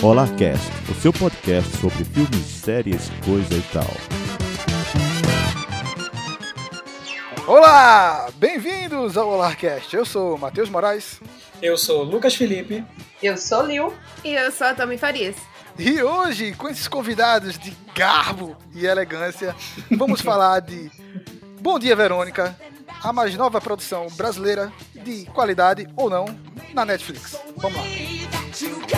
Olá Cast, o seu podcast sobre filmes, séries, coisa e tal. Olá, bem-vindos ao Olarcast. Eu sou o Matheus Moraes. Eu sou Lucas Felipe. Eu sou Lil. E eu sou a Tommy Farias. E hoje, com esses convidados de garbo e elegância, vamos falar de Bom Dia Verônica, a mais nova produção brasileira de qualidade ou não na Netflix. Vamos lá.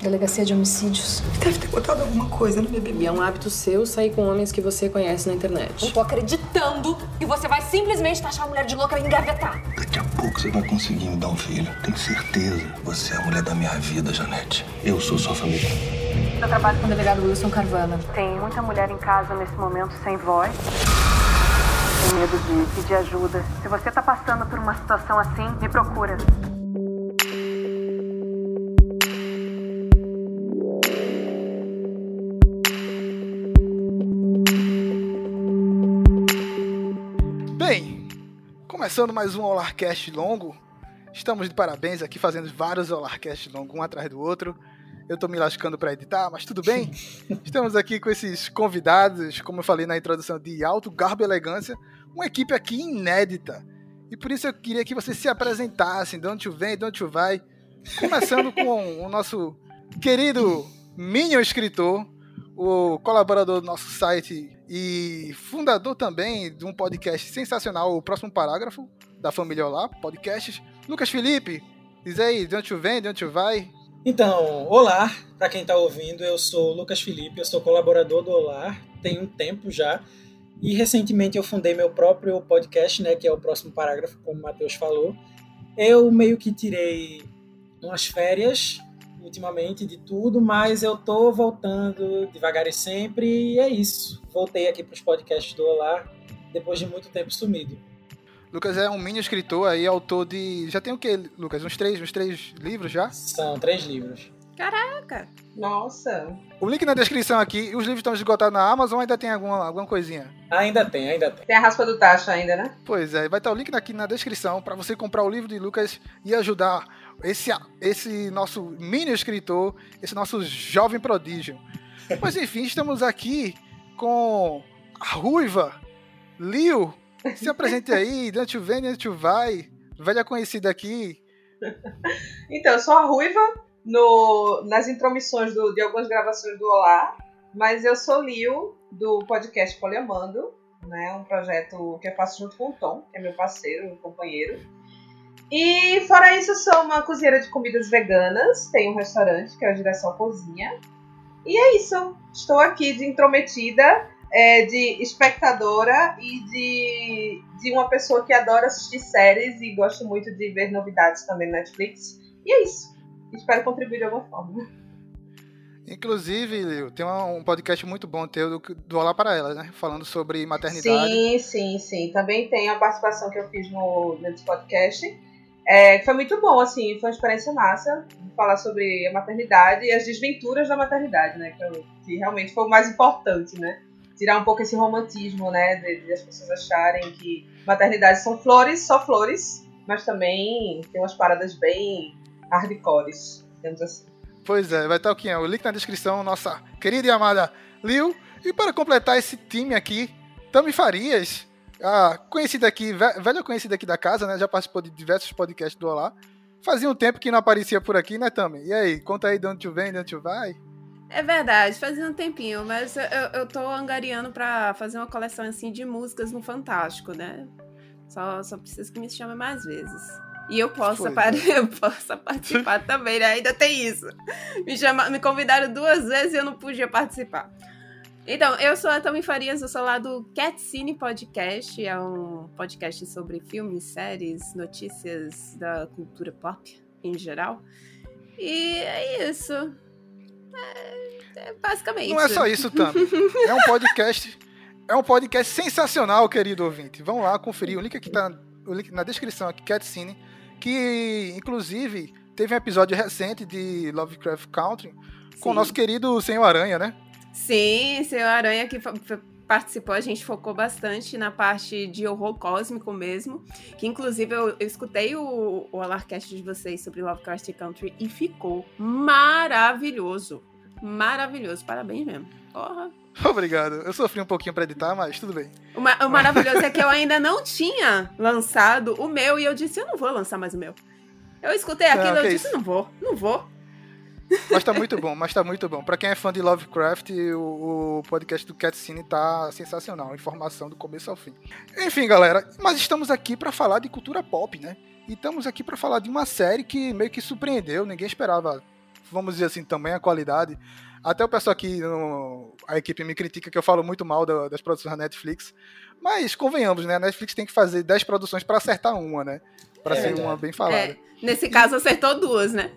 Delegacia de Homicídios. Deve ter botado alguma coisa no bebê. E é um hábito seu sair com homens que você conhece na internet. Não tô acreditando que você vai simplesmente taxar a mulher de louca e engavetar. Daqui a pouco você vai conseguir me dar um filho. Tenho certeza. Você é a mulher da minha vida, Janete. Eu sou sua família. Eu trabalho com o delegado Wilson Carvana. Tem muita mulher em casa nesse momento sem voz. Tem medo de pedir ajuda. Se você tá passando por uma situação assim, me procura. Começando mais um Olarcast longo. Estamos de parabéns aqui fazendo vários Olarcast longos, um atrás do outro. Eu tô me lascando para editar, mas tudo bem. Estamos aqui com esses convidados, como eu falei na introdução, de alto garbo e elegância, uma equipe aqui inédita. E por isso eu queria que vocês se apresentassem, de onde tu vem, de onde tu vai. Começando com o nosso querido Minion escritor, o colaborador do nosso site e fundador também de um podcast sensacional, o Próximo Parágrafo, da família Olá, podcasts. Lucas Felipe, diz aí, de onde tu vem, de onde tu vai? Então, olá, para quem tá ouvindo, eu sou o Lucas Felipe, eu sou colaborador do Olá, tem um tempo já. E recentemente eu fundei meu próprio podcast, né, que é o Próximo Parágrafo, como o Matheus falou. Eu meio que tirei umas férias ultimamente de tudo, mas eu tô voltando devagar e sempre, e é isso. Voltei aqui para os podcasts do Olá, depois de muito tempo sumido. Lucas é um mini escritor aí, autor de. Já tem o que, Lucas? Uns três, uns três livros já? São três livros. Caraca! Nossa. O link na descrição aqui, os livros estão esgotados na Amazon, ainda tem alguma, alguma coisinha? Ainda tem, ainda tem. Tem a raspa do tacho ainda, né? Pois é, vai estar o link aqui na descrição para você comprar o livro de Lucas e ajudar esse, esse nosso mini escritor, esse nosso jovem prodígio. Mas enfim, estamos aqui com a ruiva, Lil. Se apresente aí, de onde vem, de onde vai, velha conhecida aqui. Então, eu sou a Ruiva no, nas intromissões do- de algumas gravações do Olá, mas eu sou Lil do podcast Poliamando, né? Um projeto que eu faço junto com o Tom, que é meu parceiro, meu companheiro. E fora isso, eu sou uma cozinheira de comidas veganas, tenho um restaurante que é o Direção Cozinha. E é isso. Estou aqui de intrometida, é, de espectadora e de, de uma pessoa que adora assistir séries e gosta muito de ver novidades também no Netflix. E é isso. Espero contribuir de alguma forma. Inclusive, tem um um podcast muito bom teu do, do Olá para Elas, né? Falando sobre maternidade. Sim, sim, sim. Também tem a participação que eu fiz no, nesse podcast. É, foi muito bom, assim, foi uma experiência massa falar sobre a maternidade e as desventuras da maternidade, né? Que, eu- que realmente foi o mais importante, né? Tirar um pouco esse romantismo, né? De, de as pessoas acharem que maternidade são flores, só flores, mas também tem umas paradas bem hardcores, digamos assim. Pois é, vai estar o que é? O link na descrição, nossa querida e amada Lil. E para completar esse time aqui, Tami Farias, a conhecida aqui, ve- velha conhecida aqui da casa, né? Já participou de diversos podcasts do Olá. Fazia um tempo que não aparecia por aqui, né, Tami? E aí, conta aí de onde tu vem, de onde tu vai. É verdade, fazia um tempinho, mas eu, eu tô angariando pra fazer uma coleção assim de músicas no Fantástico, né? Só, só preciso que me chame mais vezes. E eu par- é. eu posso participar também, né? Ainda tem isso. Me, chama, me convidaram duas vezes e eu não podia participar. Então, eu sou a Tami Farias, eu sou lá do Cat Cine Podcast, é um podcast sobre filmes, séries, notícias da cultura pop em geral. E é isso. É, é basicamente. Não é só isso, Tami. É um podcast. É um podcast sensacional, querido ouvinte. Vão lá conferir. O link aqui tá o link na descrição aqui, Cat Cine, que inclusive teve um episódio recente de Lovecraft Country com o nosso querido Senhor Aranha, né? Sim, seu Aranha que participou, a gente focou bastante na parte de horror cósmico mesmo. Que inclusive eu, eu escutei o, o Alarcast de vocês sobre Lovecraft Country e ficou maravilhoso. Maravilhoso, parabéns mesmo. Porra. Obrigado. Eu sofri um pouquinho pra editar, mas tudo bem. O, ma- o maravilhoso é que eu ainda não tinha lançado o meu e eu disse, eu não vou lançar mais o meu. Eu escutei Não, aquilo e que eu disse, isso. não vou, não vou. Mas tá muito bom, mas tá muito bom. Pra quem é fã de Lovecraft, o, o podcast do Catscene tá sensacional. Informação do começo ao fim. Enfim, galera, mas estamos aqui pra falar de cultura pop, né? E estamos aqui pra falar de uma série que meio que surpreendeu, ninguém esperava, vamos dizer assim, também a qualidade. Até o pessoal aqui, no- a equipe me critica que eu falo muito mal da- das produções da Netflix. Mas convenhamos, né? A Netflix tem que fazer 10 produções pra acertar uma, né? Pra É ser uma bem falada. É, nesse caso acertou duas, né?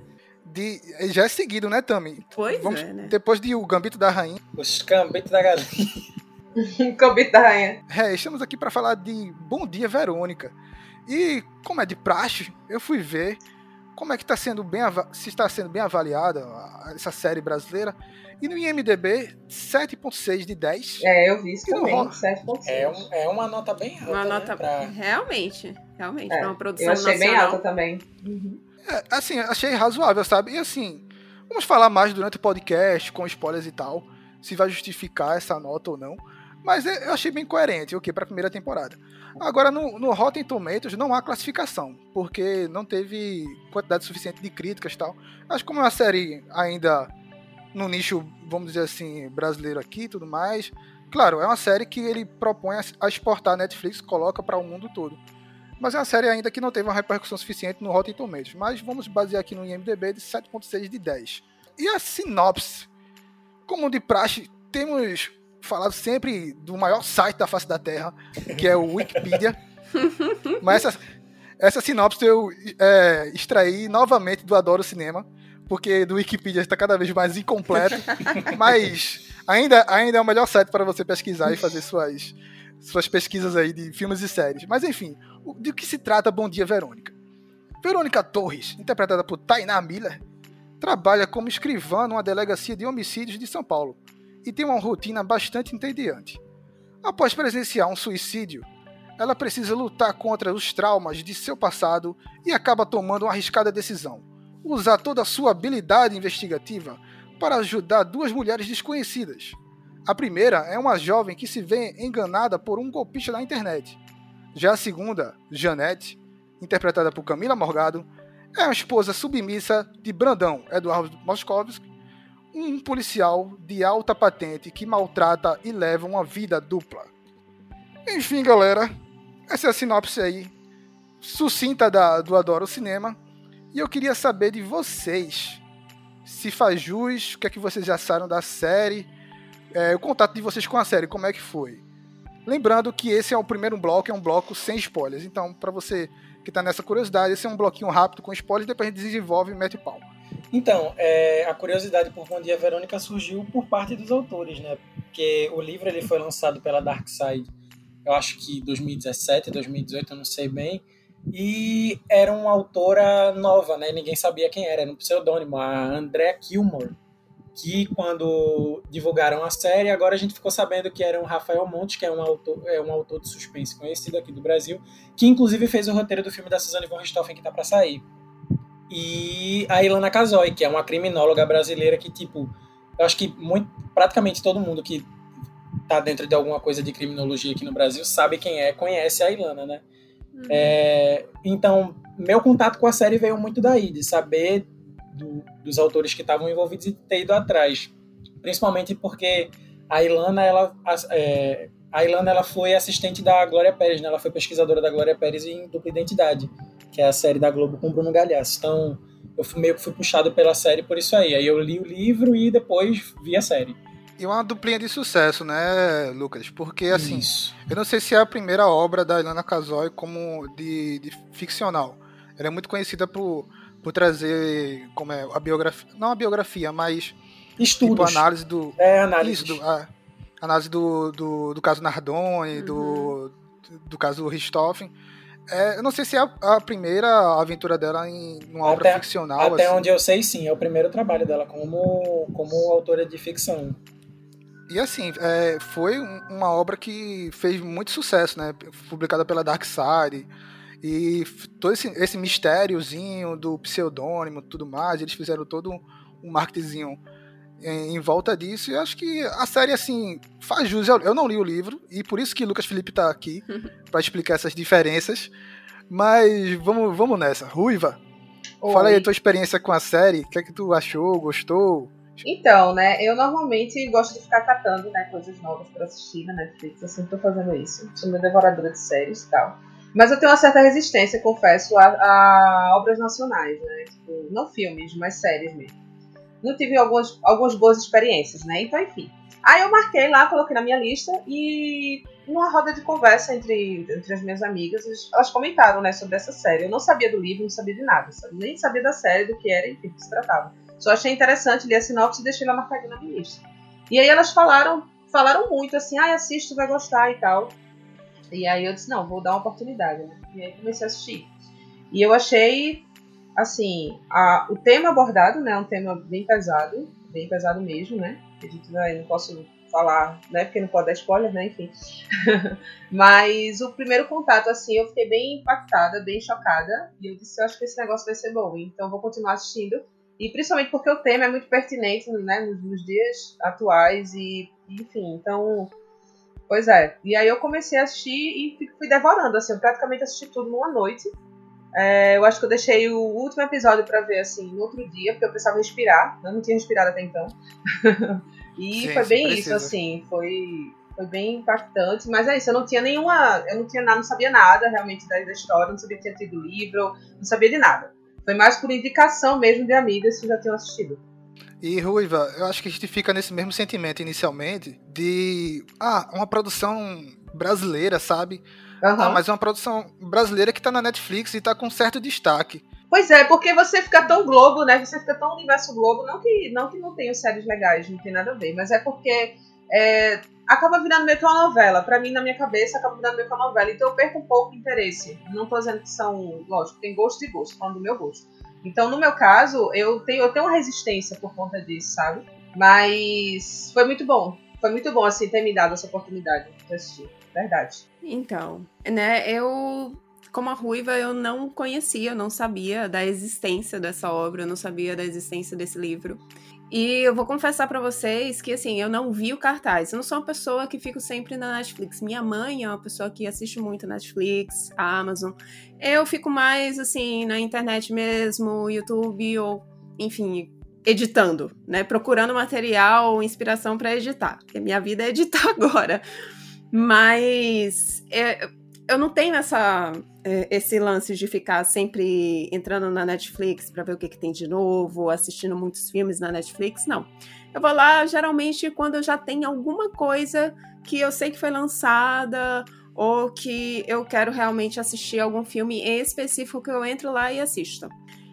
De, já é seguido, né, Tami? Pois Vamos, é, né? Depois de O Gambito da Rainha, Os cambitos da galinha. Cambito da rainha. é, estamos aqui para falar de Bom Dia Verônica. E como é de praxe, eu fui ver como é que está sendo bem se está sendo bem avaliada essa série brasileira. E no IMDB, 7.6 de 10. É, eu vi isso também, rock? 7.6. É, um- é uma nota bem alta. Uma né, nota. pra- Realmente, realmente. É, uma produção Eu achei bem nacional. alta também. Uhum. É, assim, achei razoável, sabe? E assim, vamos falar mais durante o podcast, com spoilers e tal, se vai justificar essa nota ou não. Mas é- eu achei bem coerente, o que, para a primeira temporada. Agora, no, no Rotten Tomatoes não há classificação, porque não teve quantidade suficiente de críticas e tal. Acho que como é uma série ainda no nicho, vamos dizer assim, brasileiro aqui e tudo mais. Claro, é uma série que ele propõe a, exportar a Netflix, coloca para o mundo todo. Mas é uma série ainda que não teve uma repercussão suficiente no Rotten Tomatoes. Mas vamos basear aqui no IMDB de 7.6 de 10. E a sinopse? Como de praxe, temos falado sempre do maior site da face da Terra, que é o Wikipedia. Mas essa, essa sinopse eu é, extraí novamente do Adoro Cinema, porque do Wikipedia está cada vez mais incompleto. mas ainda, ainda é o melhor site para você pesquisar e fazer suas, suas pesquisas aí de filmes e séries. Mas enfim, de que se trata Bom Dia Verônica? Verônica Torres, interpretada por Tainá Miller, trabalha como escrivã numa delegacia de homicídios de São Paulo e tem uma rotina bastante entediante. Após presenciar um suicídio, ela precisa lutar contra os traumas de seu passado e acaba tomando uma arriscada decisão: usar toda a sua habilidade investigativa para ajudar duas mulheres desconhecidas. A primeira é uma jovem que se vê enganada por um golpista na internet. Já a segunda, Janete, interpretada por Camila Morgado, é a esposa submissa de Brandão Eduardo Moscovski, um policial de alta patente que maltrata e leva uma vida dupla. Enfim, galera, essa é a sinopse aí, sucinta da, do Adoro Cinema. E eu queria saber de vocês, se faz jus, o que é que vocês acharam da série, é, o contato de vocês com a série, como é que foi? Lembrando que esse é o primeiro bloco, é um bloco sem spoilers. Então, para você que tá nessa curiosidade, esse é um bloquinho rápido com spoilers, depois a gente desenvolve e mete pau. Então, é, a curiosidade por Bom Dia Verônica surgiu por parte dos autores, né? Porque o livro ele foi lançado pela Dark Side, eu acho que 2017, 2018, eu não sei bem. E era uma autora nova, né? Ninguém sabia quem era, era um pseudônimo, a Andrea Kilmore. Que quando divulgaram a série, agora a gente ficou sabendo que era um Rafael Montes, que é um autor, é um autor de suspense conhecido aqui do Brasil, que inclusive fez o roteiro do filme da Suzanne von Richthofen que tá para sair e a Ilana Casoy, que é uma criminóloga brasileira que, tipo, eu acho que muito, praticamente todo mundo que tá dentro de alguma coisa de criminologia aqui no Brasil sabe quem é, conhece a Ilana, né? É, então, meu contato com a série veio muito daí, de saber do- dos autores que estavam envolvidos e ter ido atrás. Principalmente porque a Ilana, ela, é, a Ilana, ela foi assistente da Glória Pérez, né? Ela foi pesquisadora da Glória Pérez em Dupla Identidade, que é a série da Globo com Bruno Galhaço. Então, eu fui, meio que fui puxado pela série por isso aí. Aí eu li o livro e depois vi a série. E uma duplinha de sucesso, né, Lucas? Porque, assim, Isso. eu não sei se é a primeira obra da Ilana Casoy como de, de ficcional. Ela é muito conhecida por, por trazer como é, a biografia, não a biografia, mas Estudos. tipo a análise do, É, análise. Isso, do, a análise do, do, do caso Nardoni, Uhum. do, do caso Richthofen. É, eu não sei se é a, a primeira aventura dela em uma obra Até- ficcional. Até assim. onde eu sei, sim, é o primeiro trabalho dela como, como autora de ficção. E assim, é, foi um- uma obra que fez muito sucesso, né? Publicada pela Dark Side. E todo esse, esse mistériozinho do pseudônimo e tudo mais, eles fizeram todo um, marketingzinho em, em volta disso. E eu acho que a série, assim, faz jus. Eu, eu não li o livro, e por isso que Lucas Felipe tá aqui, para explicar essas diferenças. Mas vamos, vamos nessa. Ruiva, fala aí a tua experiência com a série. O que é que tu achou? Gostou? Então, né, eu normalmente gosto de ficar catando, né, coisas novas pra assistir na Netflix, eu sempre tô fazendo isso. Sou uma devoradora de séries e tal. Mas eu tenho uma certa resistência, confesso, a, a obras nacionais, né, tipo, não filmes, mas séries mesmo. Não tive algumas, algumas boas experiências, né, então enfim. Aí eu marquei lá, coloquei na minha lista e numa roda de conversa entre, entre as minhas amigas, elas comentaram, né, sobre essa série. Eu não sabia do livro, não sabia de nada, nem sabia da série, do que era, enfim, do que se tratava. Só achei interessante ler a sinopse e deixei ela marcadinha na minha lista. E aí elas falaram, falaram muito assim, ah, assiste, vai gostar e tal. E aí eu disse, não, vou dar uma oportunidade, né? E aí comecei a assistir. E eu achei, assim, a, o tema abordado, né, é um tema bem pesado, bem pesado mesmo, né? A gente vai, não posso falar, né, porque não pode dar spoiler, né, enfim. Mas o primeiro contato, assim, eu fiquei bem impactada, bem chocada. E eu disse, eu acho que esse negócio vai ser bom, então vou continuar assistindo. E principalmente porque o tema é muito pertinente né, nos, nos dias atuais e, enfim, então. Pois é. E aí eu comecei a assistir e fui- devorando, assim, eu praticamente assisti tudo numa noite. É, eu acho que eu deixei o último episódio pra ver, assim, no outro dia, porque eu precisava respirar. Eu não tinha respirado até então. e Sim, foi bem precisa. isso, assim, foi, foi bem impactante. Mas é isso, eu não tinha nenhuma. Eu não tinha nada, não sabia nada realmente da, da história, não sabia que tinha tido livro, não sabia de nada. Foi mais por indicação mesmo de amigas que já tinham assistido. E Ruiva, eu acho que a gente fica nesse mesmo sentimento inicialmente de ah, uma produção brasileira, sabe? Aham. Ah, mas é uma produção brasileira que tá na Netflix e tá com certo destaque. Pois é, porque você fica tão Globo, né? Você fica tão universo Globo, não que não, que não tenham séries legais, não tem nada a ver, mas é porque é, acaba virando meio que uma novela. Pra mim, na minha cabeça, acaba virando meio que uma novela. Então eu perco um pouco o interesse. Não tô dizendo que são, lógico, tem gosto e gosto, falando do meu gosto. Então, no meu caso, eu tenho, eu tenho uma resistência por conta disso, sabe? Mas foi muito bom. Foi muito bom, assim, ter me dado essa oportunidade de assistir. Verdade. Então, né, eu, como a Ruiva, eu não conhecia, eu não sabia da existência dessa obra, eu não sabia da existência desse livro. E eu vou confessar pra vocês que, assim, eu não vi o cartaz. Eu não sou uma pessoa que fico sempre na Netflix. Minha mãe é uma pessoa que assiste muito Netflix, Amazon. Eu fico mais, assim, na internet mesmo, YouTube ou, enfim, editando, né? Procurando material, inspiração pra editar. Porque minha vida é editar agora. Mas é, eu não tenho essa, esse lance de ficar sempre entrando na Netflix pra ver o que, que tem de novo, assistindo muitos filmes na Netflix, não. Eu vou lá geralmente quando eu já tenho alguma coisa que eu sei que foi lançada ou que eu quero realmente assistir algum filme específico que eu entro lá e assisto.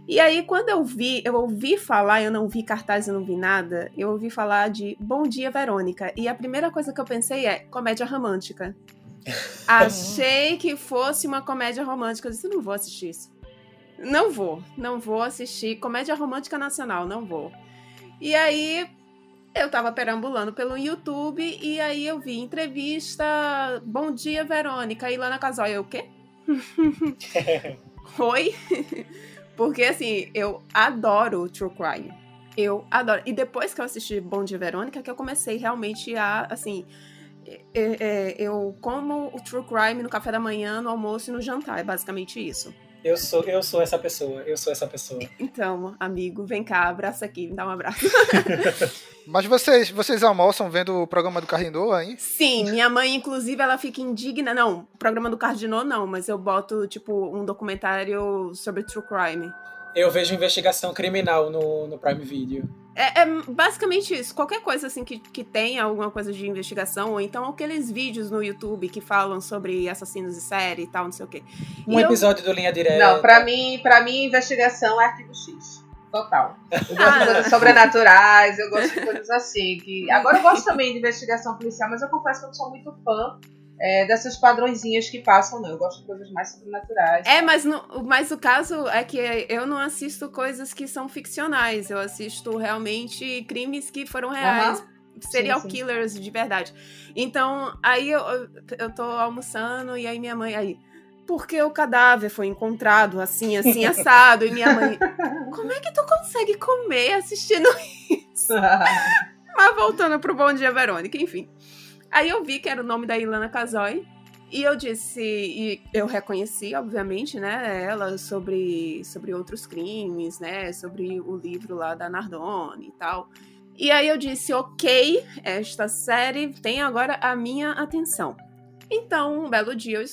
E aí, quando eu vi, eu ouvi falar, eu não vi cartaz, eu não vi nada, eu ouvi falar de Bom Dia, Verônica. E a primeira coisa que eu pensei é comédia romântica. Achei que fosse uma comédia romântica. Eu disse, não vou assistir isso. Não vou, não vou assistir. Comédia romântica nacional, não vou. E aí, eu tava perambulando pelo YouTube e aí eu vi entrevista Bom Dia, Verônica. E Lana Casal, eu o quê? Oi? Porque, assim, eu adoro True Crime. Eu adoro. E depois que eu assisti Bom Dia Verônica, que eu comecei realmente a, assim. É- é, eu como o True Crime no café da manhã, no almoço e no jantar. É basicamente isso. Eu sou, eu sou essa pessoa, eu sou essa pessoa. Então, amigo, vem cá, abraça aqui, me dá um abraço. Mas vocês, vocês almoçam vendo o programa do Carrinho aí? Sim, minha mãe, inclusive, ela fica indigna. Não, o programa do Cardinô não, mas eu boto, tipo, um documentário sobre True Crime. Eu vejo investigação criminal no, no Prime Video. É, é basicamente isso. Qualquer coisa assim que, que tenha alguma coisa de investigação, ou então aqueles vídeos no YouTube que falam sobre assassinos de série e tal, não sei o quê. Um E eu- episódio do Linha Direta. Não, pra mim, pra mim, investigação é arquivo X. Total. Eu gosto Ah. de coisas sobrenaturais, eu gosto de coisas assim. Que... Agora eu gosto também de investigação policial, mas eu confesso que eu não sou muito fã é, dessas padrõezinhas que passam, não. Eu gosto de coisas mais sobrenaturais. É, mas, no, mas o caso é que eu não assisto coisas que são ficcionais. Eu assisto realmente crimes que foram reais. Uhum. Serial sim, sim. killers de verdade. Então, aí eu, eu tô almoçando e aí minha mãe. Aí, porque o cadáver foi encontrado assim, assim, assado. E minha mãe, como é que tu consegue comer assistindo isso? Mas voltando pro Bom Dia Verônica, enfim. Aí eu vi que era o nome da Ilana Casoy. E eu disse, e eu reconheci, obviamente, né, ela sobre, sobre outros crimes, né, sobre o livro lá da Nardone e tal. E aí eu disse, ok, esta série tem agora a minha atenção. Então, um belo dia, eu,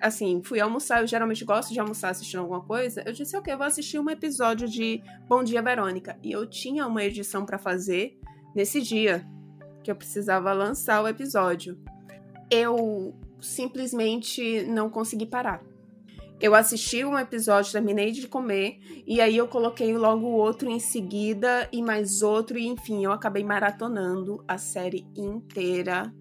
assim, fui almoçar, eu geralmente gosto de almoçar assistindo alguma coisa. Eu disse, ok, eu vou assistir um episódio de Bom Dia Verônica. E eu tinha uma edição para fazer nesse dia que eu precisava lançar o episódio. Eu simplesmente não consegui parar. Eu assisti um episódio, terminei de comer, e aí eu coloquei logo outro em seguida, e mais outro, e enfim, eu acabei maratonando a série inteira,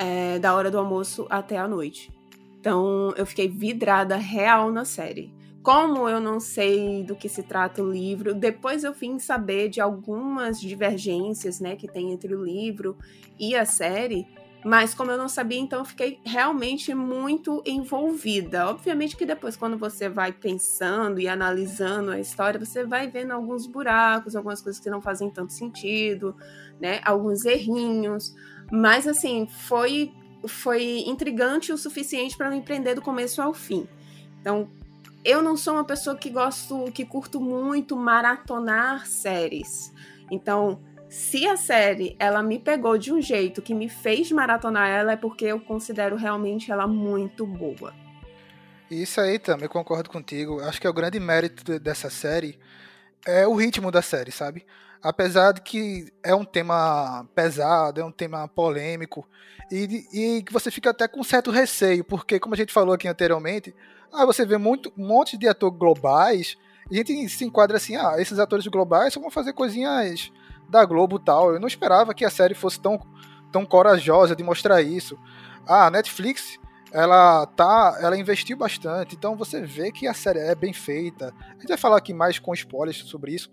é, da hora do almoço até a noite. Então eu fiquei vidrada real na série. Como eu não sei do que se trata o livro, depois eu vim saber de algumas divergências, né, que tem entre o livro e a série, mas como eu não sabia, então eu fiquei realmente muito envolvida. Obviamente que depois, quando você vai pensando e analisando a história, você vai vendo alguns buracos, algumas coisas que não fazem tanto sentido, né? Alguns errinhos. Mas assim, foi, foi intrigante o suficiente para me empreender do começo ao fim. Então, eu não sou uma pessoa que gosto, que curto muito maratonar séries. Então, se a série ela me pegou de um jeito que me fez maratonar ela, é porque eu considero realmente ela muito boa. Isso aí também, concordo contigo. Acho que é o grande mérito dessa série é o ritmo da série, sabe? Apesar de que é um tema pesado, é um tema polêmico, e, que você fica até com certo receio, porque, como a gente falou aqui anteriormente, ah, você vê muito, um monte de atores globais, a gente se enquadra assim, ah, esses atores globais só vão fazer coisinhas da Globo tal. Eu não esperava que a série fosse tão, tão corajosa de mostrar isso. Ah, a Netflix, ela tá, ela investiu bastante, então você vê que a série é bem feita. A gente vai falar aqui mais com spoilers sobre isso,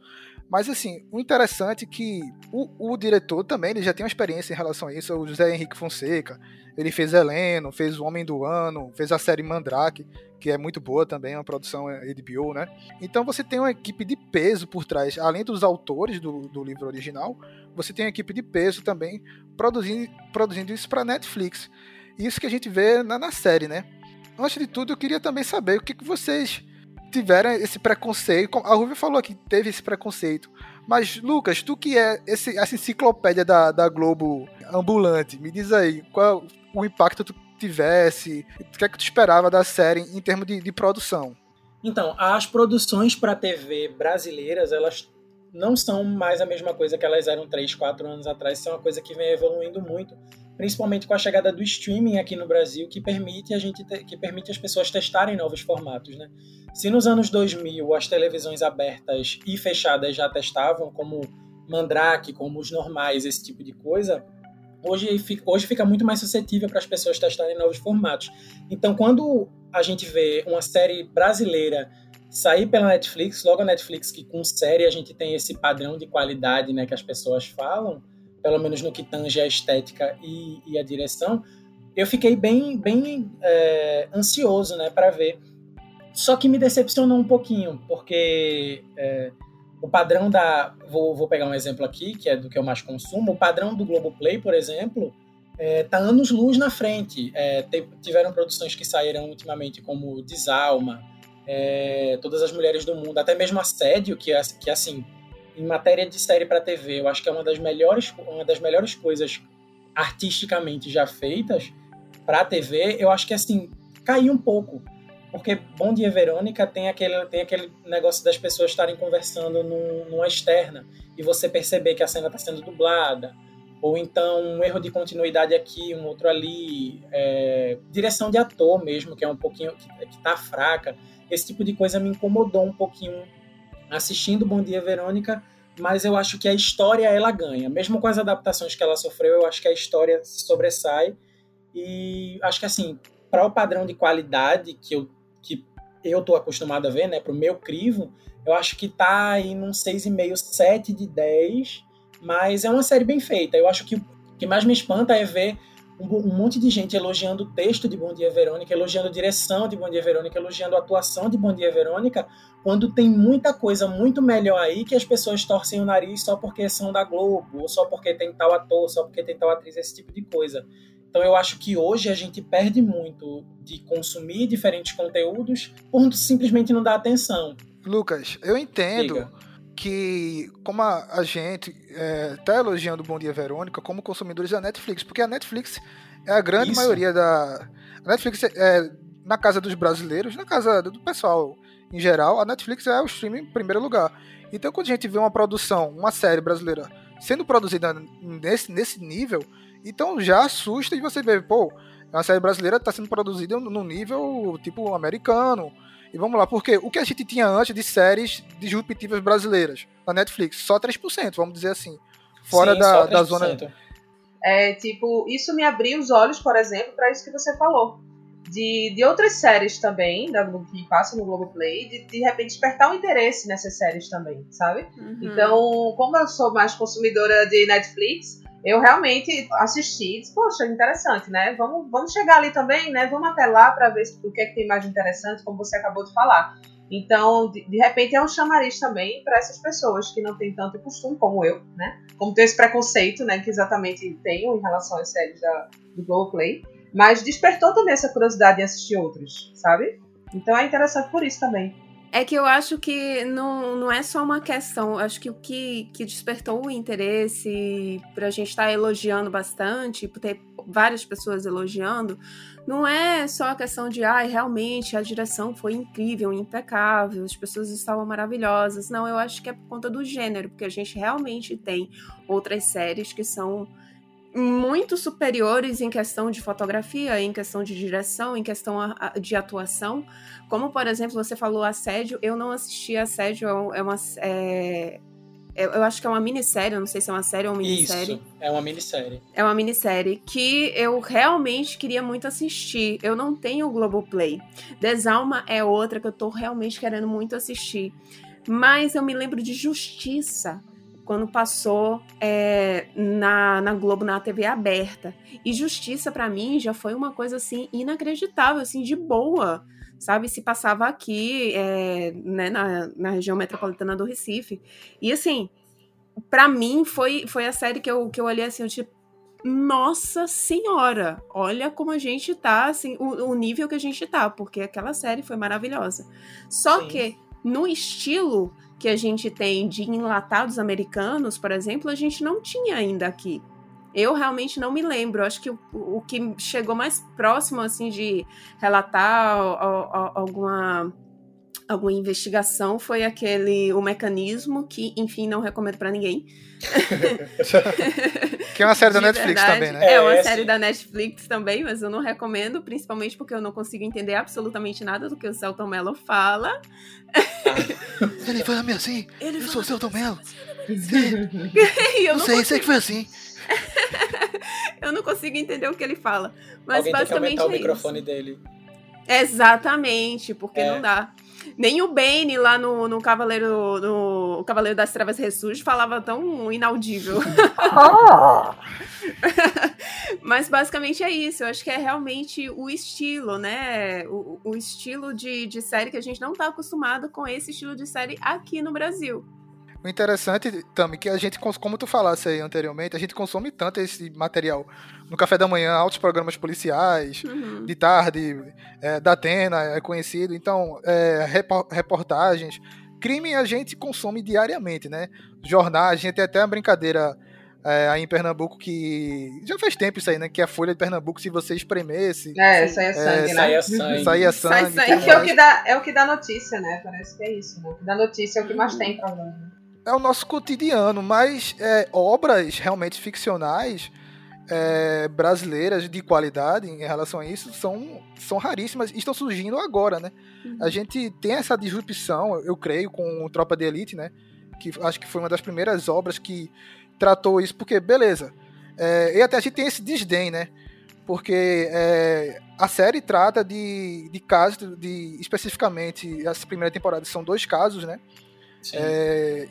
mas assim, o interessante é que o, o, diretor também ele já tem uma experiência em relação a isso, o José Henrique Fonseca. Ele fez Heleno, fez O Homem do Ano, fez a série Mandrake, que é muito boa também, uma produção HBO, né? Então você tem uma equipe de peso por trás, além dos autores do, do livro original, você tem uma equipe de peso também produzindo, produzindo isso para Netflix. Isso que a gente vê na, na série, né? Antes de tudo, eu queria também saber o que, que vocês tiveram esse preconceito. A Rubia falou que teve esse preconceito. Mas, Lucas, tu que é esse, essa enciclopédia da, da Globo ambulante, me diz aí, qual o impacto tu tivesse, o que é que tu esperava da série em termos de, de produção? Então, as produções para TV brasileiras, elas não são mais a mesma coisa que elas eram 3, 4 anos atrás, são uma coisa que vem evoluindo muito principalmente com a chegada do streaming aqui no Brasil, que permite a gente que permite as pessoas testarem novos formatos, né? Se nos anos 2000 as televisões abertas e fechadas já testavam, como Mandrake, como os normais, esse tipo de coisa, hoje, hoje fica muito mais suscetível para as pessoas testarem novos formatos. Então, quando a gente vê uma série brasileira sair pela Netflix, logo a Netflix que com série a gente tem esse padrão de qualidade, né, que as pessoas falam, pelo menos no que tange a estética e, e a direção, eu fiquei bem, bem é, ansioso né, para ver. Só que me decepcionou um pouquinho, porque é, o padrão da. Vou, vou pegar um exemplo aqui, que é do que eu mais consumo. O padrão do Globoplay, por exemplo, é, tá anos luz na frente. É, tiveram produções que saíram ultimamente, como Desalma, é, Todas as Mulheres do Mundo, até mesmo Assédio, que, que assim em matéria de série para TV, eu acho que é uma das melhores, uma das melhores coisas artisticamente já feitas para TV. Eu acho que assim caiu um pouco, porque Bom Dia Verônica tem aquele, tem aquele negócio das pessoas estarem conversando num, numa externa e você perceber que a cena está sendo dublada, ou então um erro de continuidade aqui, um outro ali, é, direção de ator mesmo, que é um pouquinho que, que tá fraca. Esse tipo de coisa me incomodou um pouquinho assistindo Bom Dia Verônica, mas eu acho que a história ela ganha. Mesmo com as adaptações que ela sofreu, eu acho que a história sobressai. E acho que assim, para o padrão de qualidade que eu, que eu tô acostumado a ver, né, pro meu crivo, eu acho que tá aí num 6,5, 7 de 10, mas é uma série bem feita. Eu acho que o que mais me espanta é ver um, um, monte de gente elogiando o texto de Bom Dia Verônica, elogiando a direção de Bom Dia Verônica, elogiando a atuação de Bom Dia Verônica, quando tem muita coisa muito melhor aí que as pessoas torcem o nariz só porque são da Globo, ou só porque tem tal ator, só porque tem tal atriz, esse tipo de coisa. Então eu acho que hoje a gente perde muito de consumir diferentes conteúdos por simplesmente não dar atenção. Lucas, eu entendo Diga. que como a, a gente está é, elogiando Bom Dia Verônica como consumidores da Netflix, porque a Netflix é a grande Isso. maioria da a Netflix é, na casa dos brasileiros, na casa do pessoal em geral, a Netflix é o streaming em primeiro lugar. Então quando a gente vê uma produção, uma série brasileira sendo produzida nesse, nesse nível, então já assusta e você vê, pô, a série brasileira está sendo produzida num nível tipo americano. E vamos lá, porque o que a gente tinha antes de séries disruptivas brasileiras na Netflix? Só 3%, vamos dizer assim. Fora Sim, da, da zona. É, tipo, isso me abriu os olhos, por exemplo, para isso que você falou. De, de outras séries também, da, que passam no Globoplay, de de repente despertar um interesse nessas séries também, sabe? Uhum. Então, como eu sou mais consumidora de Netflix, eu realmente assisti e disse, poxa, interessante, né? Vamos, vamos chegar ali também, né? Vamos até lá para ver o que, é que tem mais interessante, como você acabou de falar. Então, de, de repente, é um chamariz também para essas pessoas que não têm tanto costume como eu, né? Como tem esse preconceito, né? Que exatamente tenho em relação às séries da, do Globoplay. Mas despertou também essa curiosidade em assistir outros, sabe? Então é interessante por isso também. É que eu acho que não, não é só uma questão. Acho que o que, que despertou o interesse para a gente estar tá elogiando bastante, ter várias pessoas elogiando, não é só a questão de, ai, ah, realmente a direção foi incrível, impecável, as pessoas estavam maravilhosas. Não, eu acho que é por conta do gênero, porque a gente realmente tem outras séries que são muito superiores em questão de fotografia, em questão de direção, em questão de atuação. Como, por exemplo, você falou Assédio, eu não assisti Assédio, é uma. É, eu acho que é uma minissérie, eu não sei se é uma série ou uma minissérie. Isso, é uma minissérie. É uma minissérie que eu realmente queria muito assistir. Eu não tenho o Globoplay. Desalma é outra que eu tô realmente querendo muito assistir. Mas eu me lembro de Justiça quando passou é, na, na Globo, na TV aberta. E Justiça, para mim, já foi uma coisa, assim, inacreditável, assim, de boa, sabe? Se passava aqui, é, né, na, na região metropolitana do Recife. E, assim, para mim, foi, foi a série que eu, que eu olhei, assim, eu, tipo, nossa senhora, olha como a gente tá, assim, o, o nível que a gente tá, porque aquela série foi maravilhosa. Só Sim. que, no estilo que a gente tem de enlatados americanos, por exemplo, a gente não tinha ainda aqui. Eu realmente não me lembro. Acho que o, o que chegou mais próximo assim de relatar alguma alguma investigação foi aquele o mecanismo que, enfim, não recomendo para ninguém. que é uma série da Netflix verdade. também, né? É uma é, série sim. da Netflix também, mas eu não recomendo, principalmente porque eu não consigo entender absolutamente nada do que o Celton Mello fala. Ele foi assim? Ele eu sou o Celton Mello. eu não, não sei, consigo... sei que foi assim. eu não consigo entender o que ele fala. Mas Alguém basicamente. Tem que aumentar é o microfone isso. dele. Exatamente, porque é. não dá. Nem o Bane lá no, no Cavaleiro no Cavaleiro das Trevas Ressurge falava tão inaudível. Mas basicamente é isso. Eu acho que é realmente o estilo, né? O, o estilo de, de série que a gente não está acostumado com esse estilo de série aqui no Brasil. O interessante, Tami, que a gente, como tu falasse aí anteriormente, a gente consome tanto esse material no café da manhã, altos programas policiais, uhum. de tarde, é, da Atena é conhecido, então, é, reportagens. Crime a gente consome diariamente, né? Jornais, a gente tem até uma brincadeira é, aí em Pernambuco que. Já faz tempo isso aí, né? Que a folha de Pernambuco, se você espremesse. É, saia é, sangue, é, né? Saia sangue. Saia sangue. Sai sangue. É, o que dá, é o que dá notícia, né? Parece que é isso, né? O que dá notícia é o que mais tem problema é o nosso cotidiano, mas é, obras realmente ficcionais é, brasileiras de qualidade em relação a isso são, são raríssimas e estão surgindo agora, né? Uhum. A gente tem essa disrupção, eu creio, com o Tropa de Elite, né? Que acho que foi uma das primeiras obras que tratou isso, porque, beleza, é, e até a gente tem esse desdém, né? porque é, a série trata de, de casos, de especificamente, essa primeira temporada são dois casos, né? É,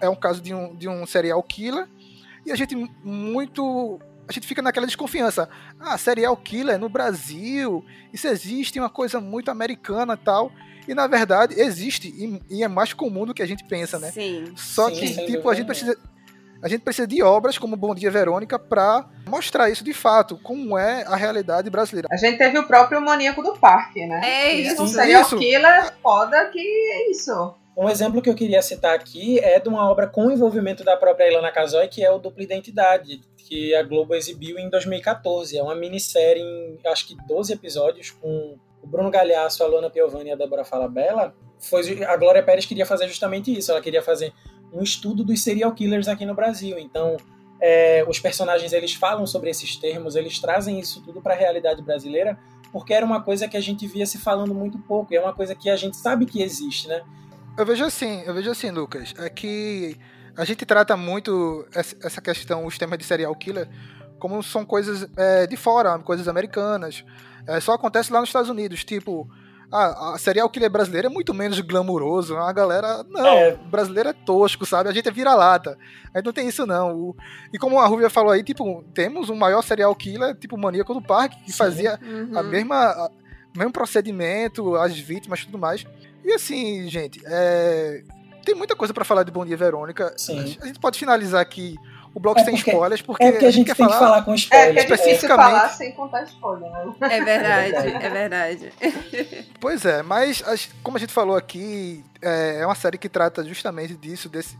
é, um caso de um, de um serial killer, e a gente muito. A gente fica naquela desconfiança. Ah, serial killer no Brasil, isso existe, uma coisa muito americana e tal. E na verdade existe, e, e, é mais comum do que a gente pensa, né? Sim. Só Sim, que, tipo, a gente precisa a gente precisa de obras como Bom Dia Verônica para mostrar isso de fato, como é a realidade brasileira. A gente teve o próprio Maníaco do Parque, né? É isso. Um serial isso. killer foda que é isso. Um exemplo que eu queria citar aqui é de uma obra com envolvimento da própria Ilana Casoy, que é o Dupla Identidade, que a Globo exibiu em 2014. É uma minissérie em, acho que 12 episódios, com o Bruno Galhaço, a Luana Piovani e a Débora Falabella. Foi, a Glória Pérez queria fazer justamente isso. Ela queria fazer um estudo dos serial killers aqui no Brasil. Então, é, os personagens eles falam sobre esses termos, eles trazem isso tudo para a realidade brasileira, porque era uma coisa que a gente via se falando muito pouco, e é uma coisa que a gente sabe que existe, né? Eu vejo assim, eu vejo assim, Lucas, é que a gente trata muito essa questão, os temas de serial killer, como são coisas é, de fora, coisas americanas. É, só acontece lá nos Estados Unidos, tipo, a, a serial killer brasileiro é muito menos glamuroso. A galera, não, é. brasileiro é tosco, sabe? A gente é vira-lata. Aí não tem isso, não. O, e como a Rubia falou aí, tipo, temos um maior serial killer, tipo Maníaco do Parque, que Sim. fazia uhum. a mesma. A, mesmo procedimento, as vítimas e tudo mais. E assim, gente, é, tem muita coisa para falar de Bom Dia Verônica. Sim. A gente pode finalizar aqui o bloco é sem spoilers, porque, é porque a gente, a gente tem falar, que falar com spoilers. É, que é difícil falar sem contar spoiler, né? É verdade, é verdade. Pois é, mas como a gente falou aqui, é, é uma série que trata justamente disso, desse,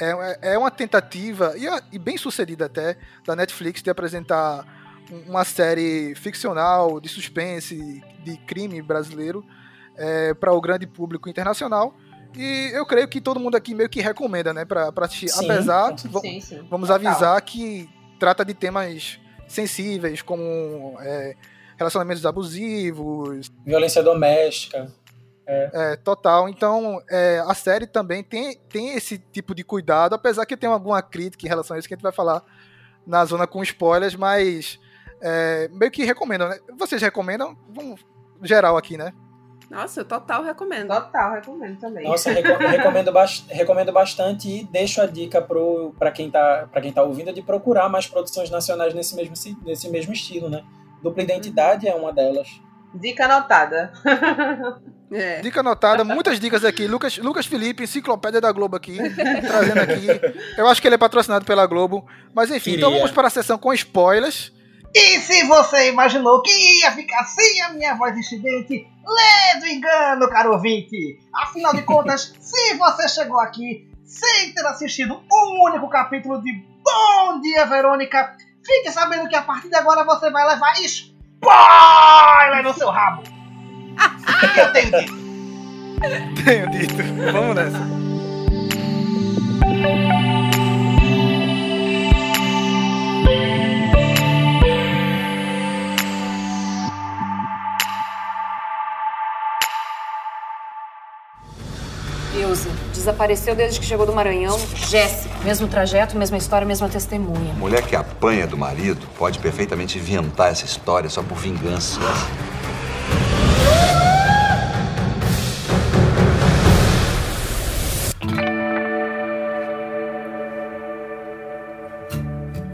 é, é uma tentativa, e, e bem sucedida até, da Netflix de apresentar uma série ficcional de suspense, de crime brasileiro, é, para o grande público internacional. E eu creio que todo mundo aqui meio que recomenda, né, pra, pra assistir. Sim, Apesar, sim, sim. vamos avisar que trata de temas sensíveis, como é, relacionamentos abusivos, violência doméstica. É. é total. Então, é, a série também tem, tem esse tipo de cuidado, apesar que tem alguma crítica em relação a isso que a gente vai falar na zona com spoilers, mas é, meio que recomendam, né? Vocês recomendam? Vamos geral aqui, né? Nossa, eu total recomendo. Total recomendo também. Nossa, recomendo, ba recomendo bastante e deixo a dica para quem, tá, quem tá ouvindo de procurar mais produções nacionais nesse mesmo, nesse mesmo estilo, né? Dupla Identidade é uma delas. Dica anotada. É. Dica anotada, muitas dicas aqui. Lucas, Lucas Felipe, enciclopédia da Globo aqui, trazendo aqui. Eu acho que ele é patrocinado pela Globo. Mas enfim, então Queria. então vamos para a sessão com spoilers. E se você imaginou que ia ficar sem a minha voz estridente, lê do engano, caro ouvinte! Afinal de contas, se você chegou aqui sem ter assistido um único capítulo de Bom Dia Verônica, fique sabendo que a partir de agora você vai levar spoiler no seu rabo! Eu tenho dito! tenho dito! Vamos nessa! Desapareceu desde que chegou do Maranhão. Jéssica. Mesmo trajeto, mesma história, mesma testemunha. Mulher que apanha do marido pode perfeitamente inventar essa história só por vingança.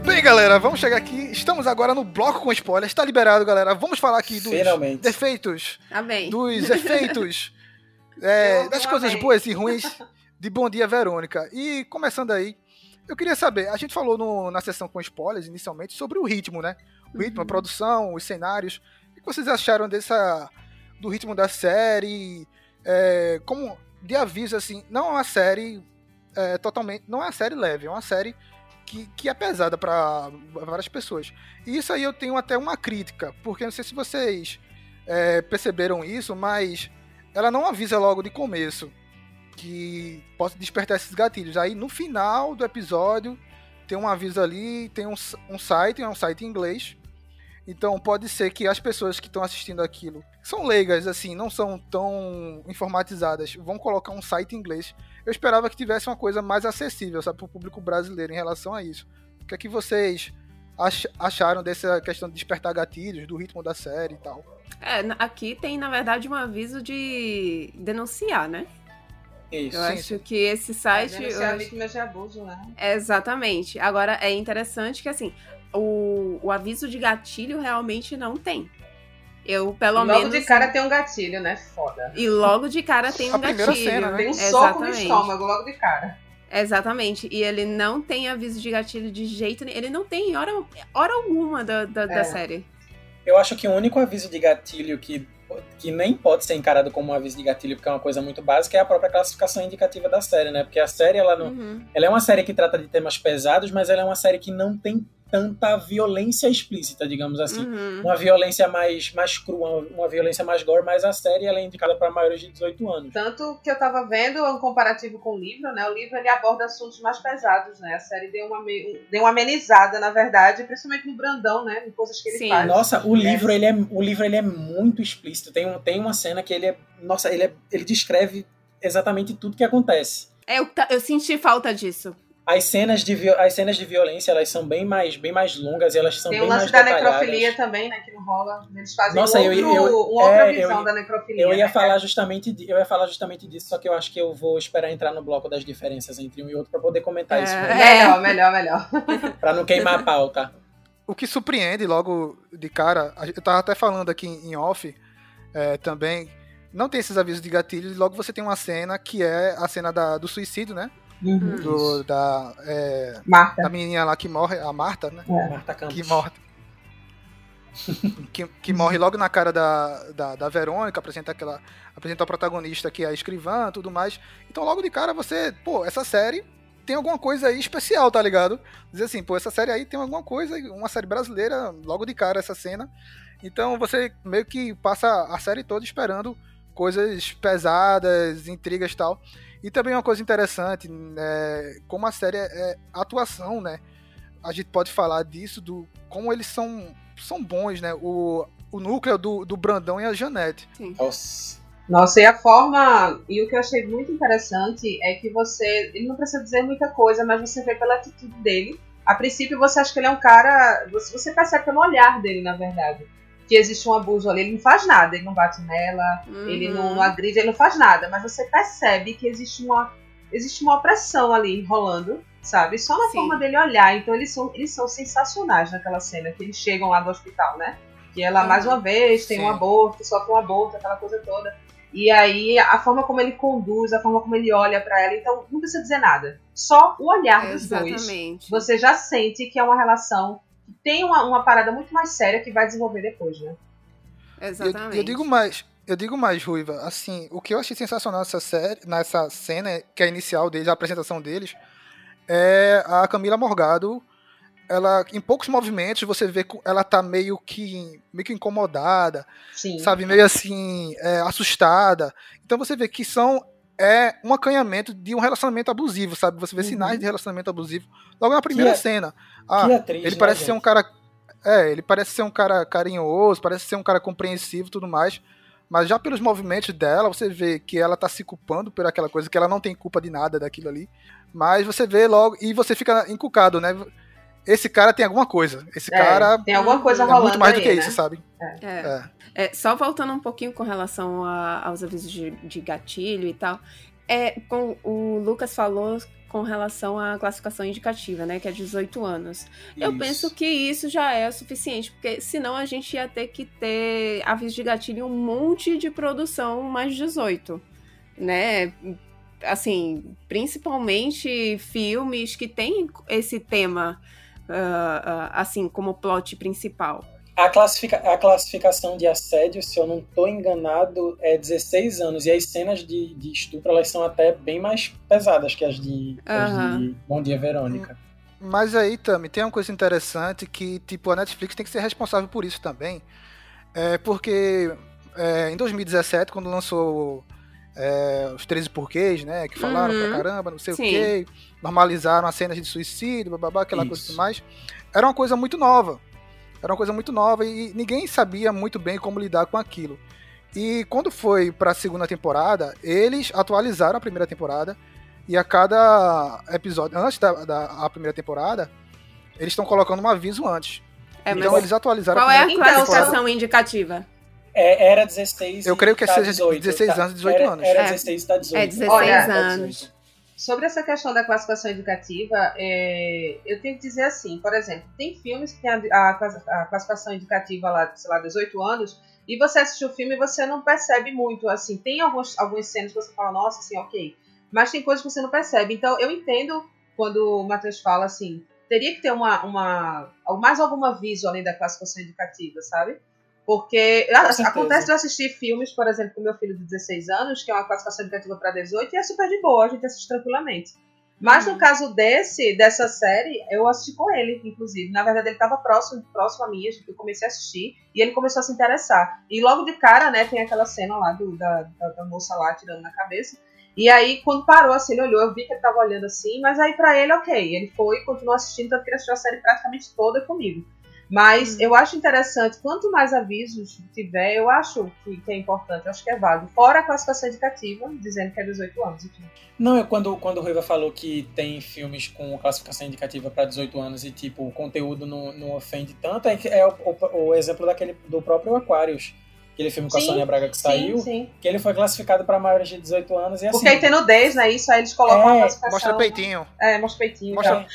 Bem, galera, vamos chegar aqui. Estamos agora no bloco com spoilers. Está liberado, galera. Vamos falar aqui dos Finalmente. defeitos, Amém. dos efeitos, é, das coisas boas e ruins de Bom Dia Verônica. E começando aí, eu queria saber, a gente falou no, na sessão com spoilers inicialmente sobre o ritmo, né? O ritmo, uhum. a produção, os cenários. O que vocês acharam dessa do ritmo da série? É, como de aviso assim, não é uma série é, totalmente, não é uma série leve, é uma série que, que é pesada para várias pessoas. E isso aí eu tenho até uma crítica, porque não sei se vocês é, perceberam isso, mas ela não avisa logo de começo que possa despertar esses gatilhos. Aí no final do episódio tem um aviso ali, tem um, um site, é um site em inglês. Então pode ser que as pessoas que estão assistindo aquilo são leigas, assim, não são tão informatizadas, vão colocar um site em inglês. Eu esperava que tivesse uma coisa mais acessível, sabe, para o público brasileiro em relação a isso. O que é que vocês ach acharam dessa questão de despertar gatilhos, do ritmo da série e tal. É, aqui tem, na verdade, um aviso de denunciar, né? Isso. Eu sim, acho sim. que esse site. É, denunciar vítimas de abuso, né? Exatamente. Agora, é interessante que, assim, o, o aviso de gatilho realmente não tem. Eu, pelo logo menos. Logo de cara tem um gatilho, né? Foda. E logo de cara tem um gatilho. Cena, né? Tem um soco no estômago, logo de cara. Exatamente. E ele não tem aviso de gatilho de jeito nenhum. Ele não tem hora, hora alguma da, da, é. da série. Eu acho que o único aviso de gatilho que, que nem pode ser encarado como um aviso de gatilho, porque é uma coisa muito básica, é a própria classificação indicativa da série, né? Porque a série, ela não. Uhum. Ela é uma série que trata de temas pesados, mas ela é uma série que não tem tanta violência explícita, digamos assim. Uhum. Uma violência mais, mais crua, uma violência mais gore, mas a série ela é indicada para maiores de 18 anos. Tanto que eu tava vendo um comparativo com o livro, né? O livro ele aborda assuntos mais pesados, né? A série deu uma, deu uma amenizada, na verdade, principalmente no Brandão, né? Em coisas que ele Sim. faz. Nossa, o livro, ele é, o livro ele é muito explícito. Tem, um, tem uma cena que ele é. Nossa, ele, é, ele descreve exatamente tudo que acontece. É, eu, eu senti falta disso. As cenas, de, as cenas de violência, elas são bem mais, bem mais longas e elas são Tem bem o lance mais da detalhadas. necrofilia também, né, que não rola. Eles fazem Nossa, um outro, eu, eu, uma outra é, visão eu, da necrofilia. Eu ia né? falar justamente, de, eu ia falar justamente disso, só que eu acho que eu vou esperar entrar no bloco das diferenças entre um e outro para poder comentar É. isso. Melhor, melhor, melhor. Para não queimar a pauta. O que surpreende logo de cara, eu tava até falando aqui em off é, também, não tem esses avisos de gatilho, e logo você tem uma cena que é a cena da, do suicídio, né? Uhum. Do, da, é, Marta. da menininha lá que morre, a Marta, né? É. Marta Campos. Que morre. que, que morre logo na cara da, da, da Verônica, apresenta aquela. Apresenta o protagonista que é a escrivã tudo mais. Então logo de cara você, pô, essa série tem alguma coisa aí especial, tá ligado? Dizer assim, pô, essa série aí tem alguma coisa, uma série brasileira, logo de cara essa cena. Então você meio que passa a série toda esperando coisas pesadas, intrigas e tal. E também uma coisa interessante, né, como a série é atuação, né? A gente pode falar disso, do como eles são, são bons, né? O, o núcleo do, do Brandão e a Janete. Nossa. Nossa, e a forma. E o que eu achei muito interessante é que você. Ele não precisa dizer muita coisa, mas você vê pela atitude dele. A princípio você acha que ele é um cara. Você, você percebe pelo olhar dele, na verdade. Que existe um abuso ali. Ele não faz nada, ele não bate nela, Uhum. ele não, não agride, ele não faz nada. Mas você percebe que existe uma. Existe uma opressão ali rolando, sabe? Só na Sim. forma dele olhar. Então eles são, eles são sensacionais naquela cena, que eles chegam lá do hospital, né? Que ela, Uhum. mais uma vez, tem Sim. um aborto, sofre um aborto, aquela coisa toda. E aí, a forma como ele conduz, a forma como ele olha pra ela, então não precisa dizer nada. Só o olhar dos dois. Exatamente. Você já sente que é uma relação que tem uma, uma parada muito mais séria que vai desenvolver depois, né? Eu, Exatamente. eu digo mais, eu digo mais, Ruiva, assim, o que eu achei sensacional nessa série, nessa cena, que é a inicial deles, a apresentação deles, é a Camila Morgado. Ela, em poucos movimentos, você vê que ela tá meio que, meio que incomodada, Sim. sabe, meio assim, é, assustada. Então você vê que são é um acanhamento de um relacionamento abusivo, sabe? Você vê Uhum. sinais de relacionamento abusivo logo na primeira Que a- cena. Ah, atriz, ele né, parece gente? ser um cara é, ele parece ser um cara carinhoso, parece ser um cara compreensivo e tudo mais. Mas já pelos movimentos dela, você vê que ela tá se culpando por aquela coisa, que ela não tem culpa de nada daquilo ali. Mas você vê logo, e você fica encucado, né? Esse cara tem alguma coisa. Esse É, cara tem alguma coisa é rolando muito mais do aí, que né? isso, sabe? É. É. É, só voltando um pouquinho com relação a- aos avisos de, de gatilho e tal, é, com, o Lucas falou com relação à classificação indicativa, né, que é 18 anos. Eu Isso. penso que isso já é o suficiente, porque senão a gente ia ter que ter aviso de gatilho em um monte de produção mais 18, né? Assim, principalmente filmes que têm esse tema, ah, ah, assim, como plot principal. A, classifica a classificação de assédio, se eu não estou enganado, é 16 anos. E as cenas de, de estupro, elas são até bem mais pesadas que as de, que as de Bom Dia, Verônica. Mas aí, Tami, tem uma coisa interessante que, tipo, a Netflix tem que ser responsável por isso também. É porque é, em 2017, quando lançou é, os 13 porquês, né? Que falaram Uhum. pra caramba, não sei Sim. o quê, normalizaram as cenas de suicídio, bababá, aquela coisa e Isso. tudo mais. Era uma coisa muito nova. Era uma coisa muito nova e ninguém sabia muito bem como lidar com aquilo. E quando foi pra segunda temporada, eles atualizaram a primeira temporada. E a cada episódio, antes da, da a primeira temporada, eles estão colocando um aviso antes. É, mas então eles atualizaram Qual é a primeira classificação temporada. indicativa? É, era 16 Eu creio que tá seja 18, 16 tá? anos e 18 era, anos. Era É. 16 tá 18. É 16 Olha, anos. Sobre essa questão da classificação indicativa, é, eu tenho que dizer assim, por exemplo, tem filmes que tem a, a class- a classificação indicativa lá, sei lá, 18 anos, e você assiste o filme e você não percebe muito, assim, tem alguns, algumas cenas que você fala, nossa, assim, ok, mas tem coisas que você não percebe. Então, eu entendo quando o Matheus fala assim, teria que ter uma, uma mais algum aviso além da classificação indicativa, sabe? Porque a- certeza. acontece de eu assistir filmes, por exemplo, com meu filho de 16 anos, que é uma classificação indicativa para 18, e é super de boa, a gente assiste tranquilamente. Mas no caso desse, dessa série, eu assisti com ele, inclusive. Na verdade, ele estava próximo, próximo a mim, eu comecei a assistir, e ele começou a se interessar. E logo de cara, né, tem aquela cena lá do, da, da, da moça lá tirando na cabeça. E aí, quando parou, assim, ele olhou, eu vi que ele tava olhando assim, mas aí pra ele, ok. Ele foi e continuou assistindo, tanto que ele assistiu a série praticamente toda comigo. Mas eu acho interessante, quanto mais avisos tiver, eu acho que, que é importante, eu acho que é válido. Fora a classificação indicativa, dizendo que é 18 anos. Enfim. Não, eu, quando, quando o Ruiva falou que tem filmes com classificação indicativa para 18 anos e, tipo, o conteúdo não, não ofende tanto, é, que é o, o, o exemplo daquele, do próprio Aquarius. Aquele filme com a Sim, Sônia Braga que saiu, Sim, sim. que ele foi classificado para maiores de 18 anos e assim... Porque aí tem nudez, né? Isso aí eles colocam É, a classificação. Mostra peitinho. É, mostra peitinho. Mostra-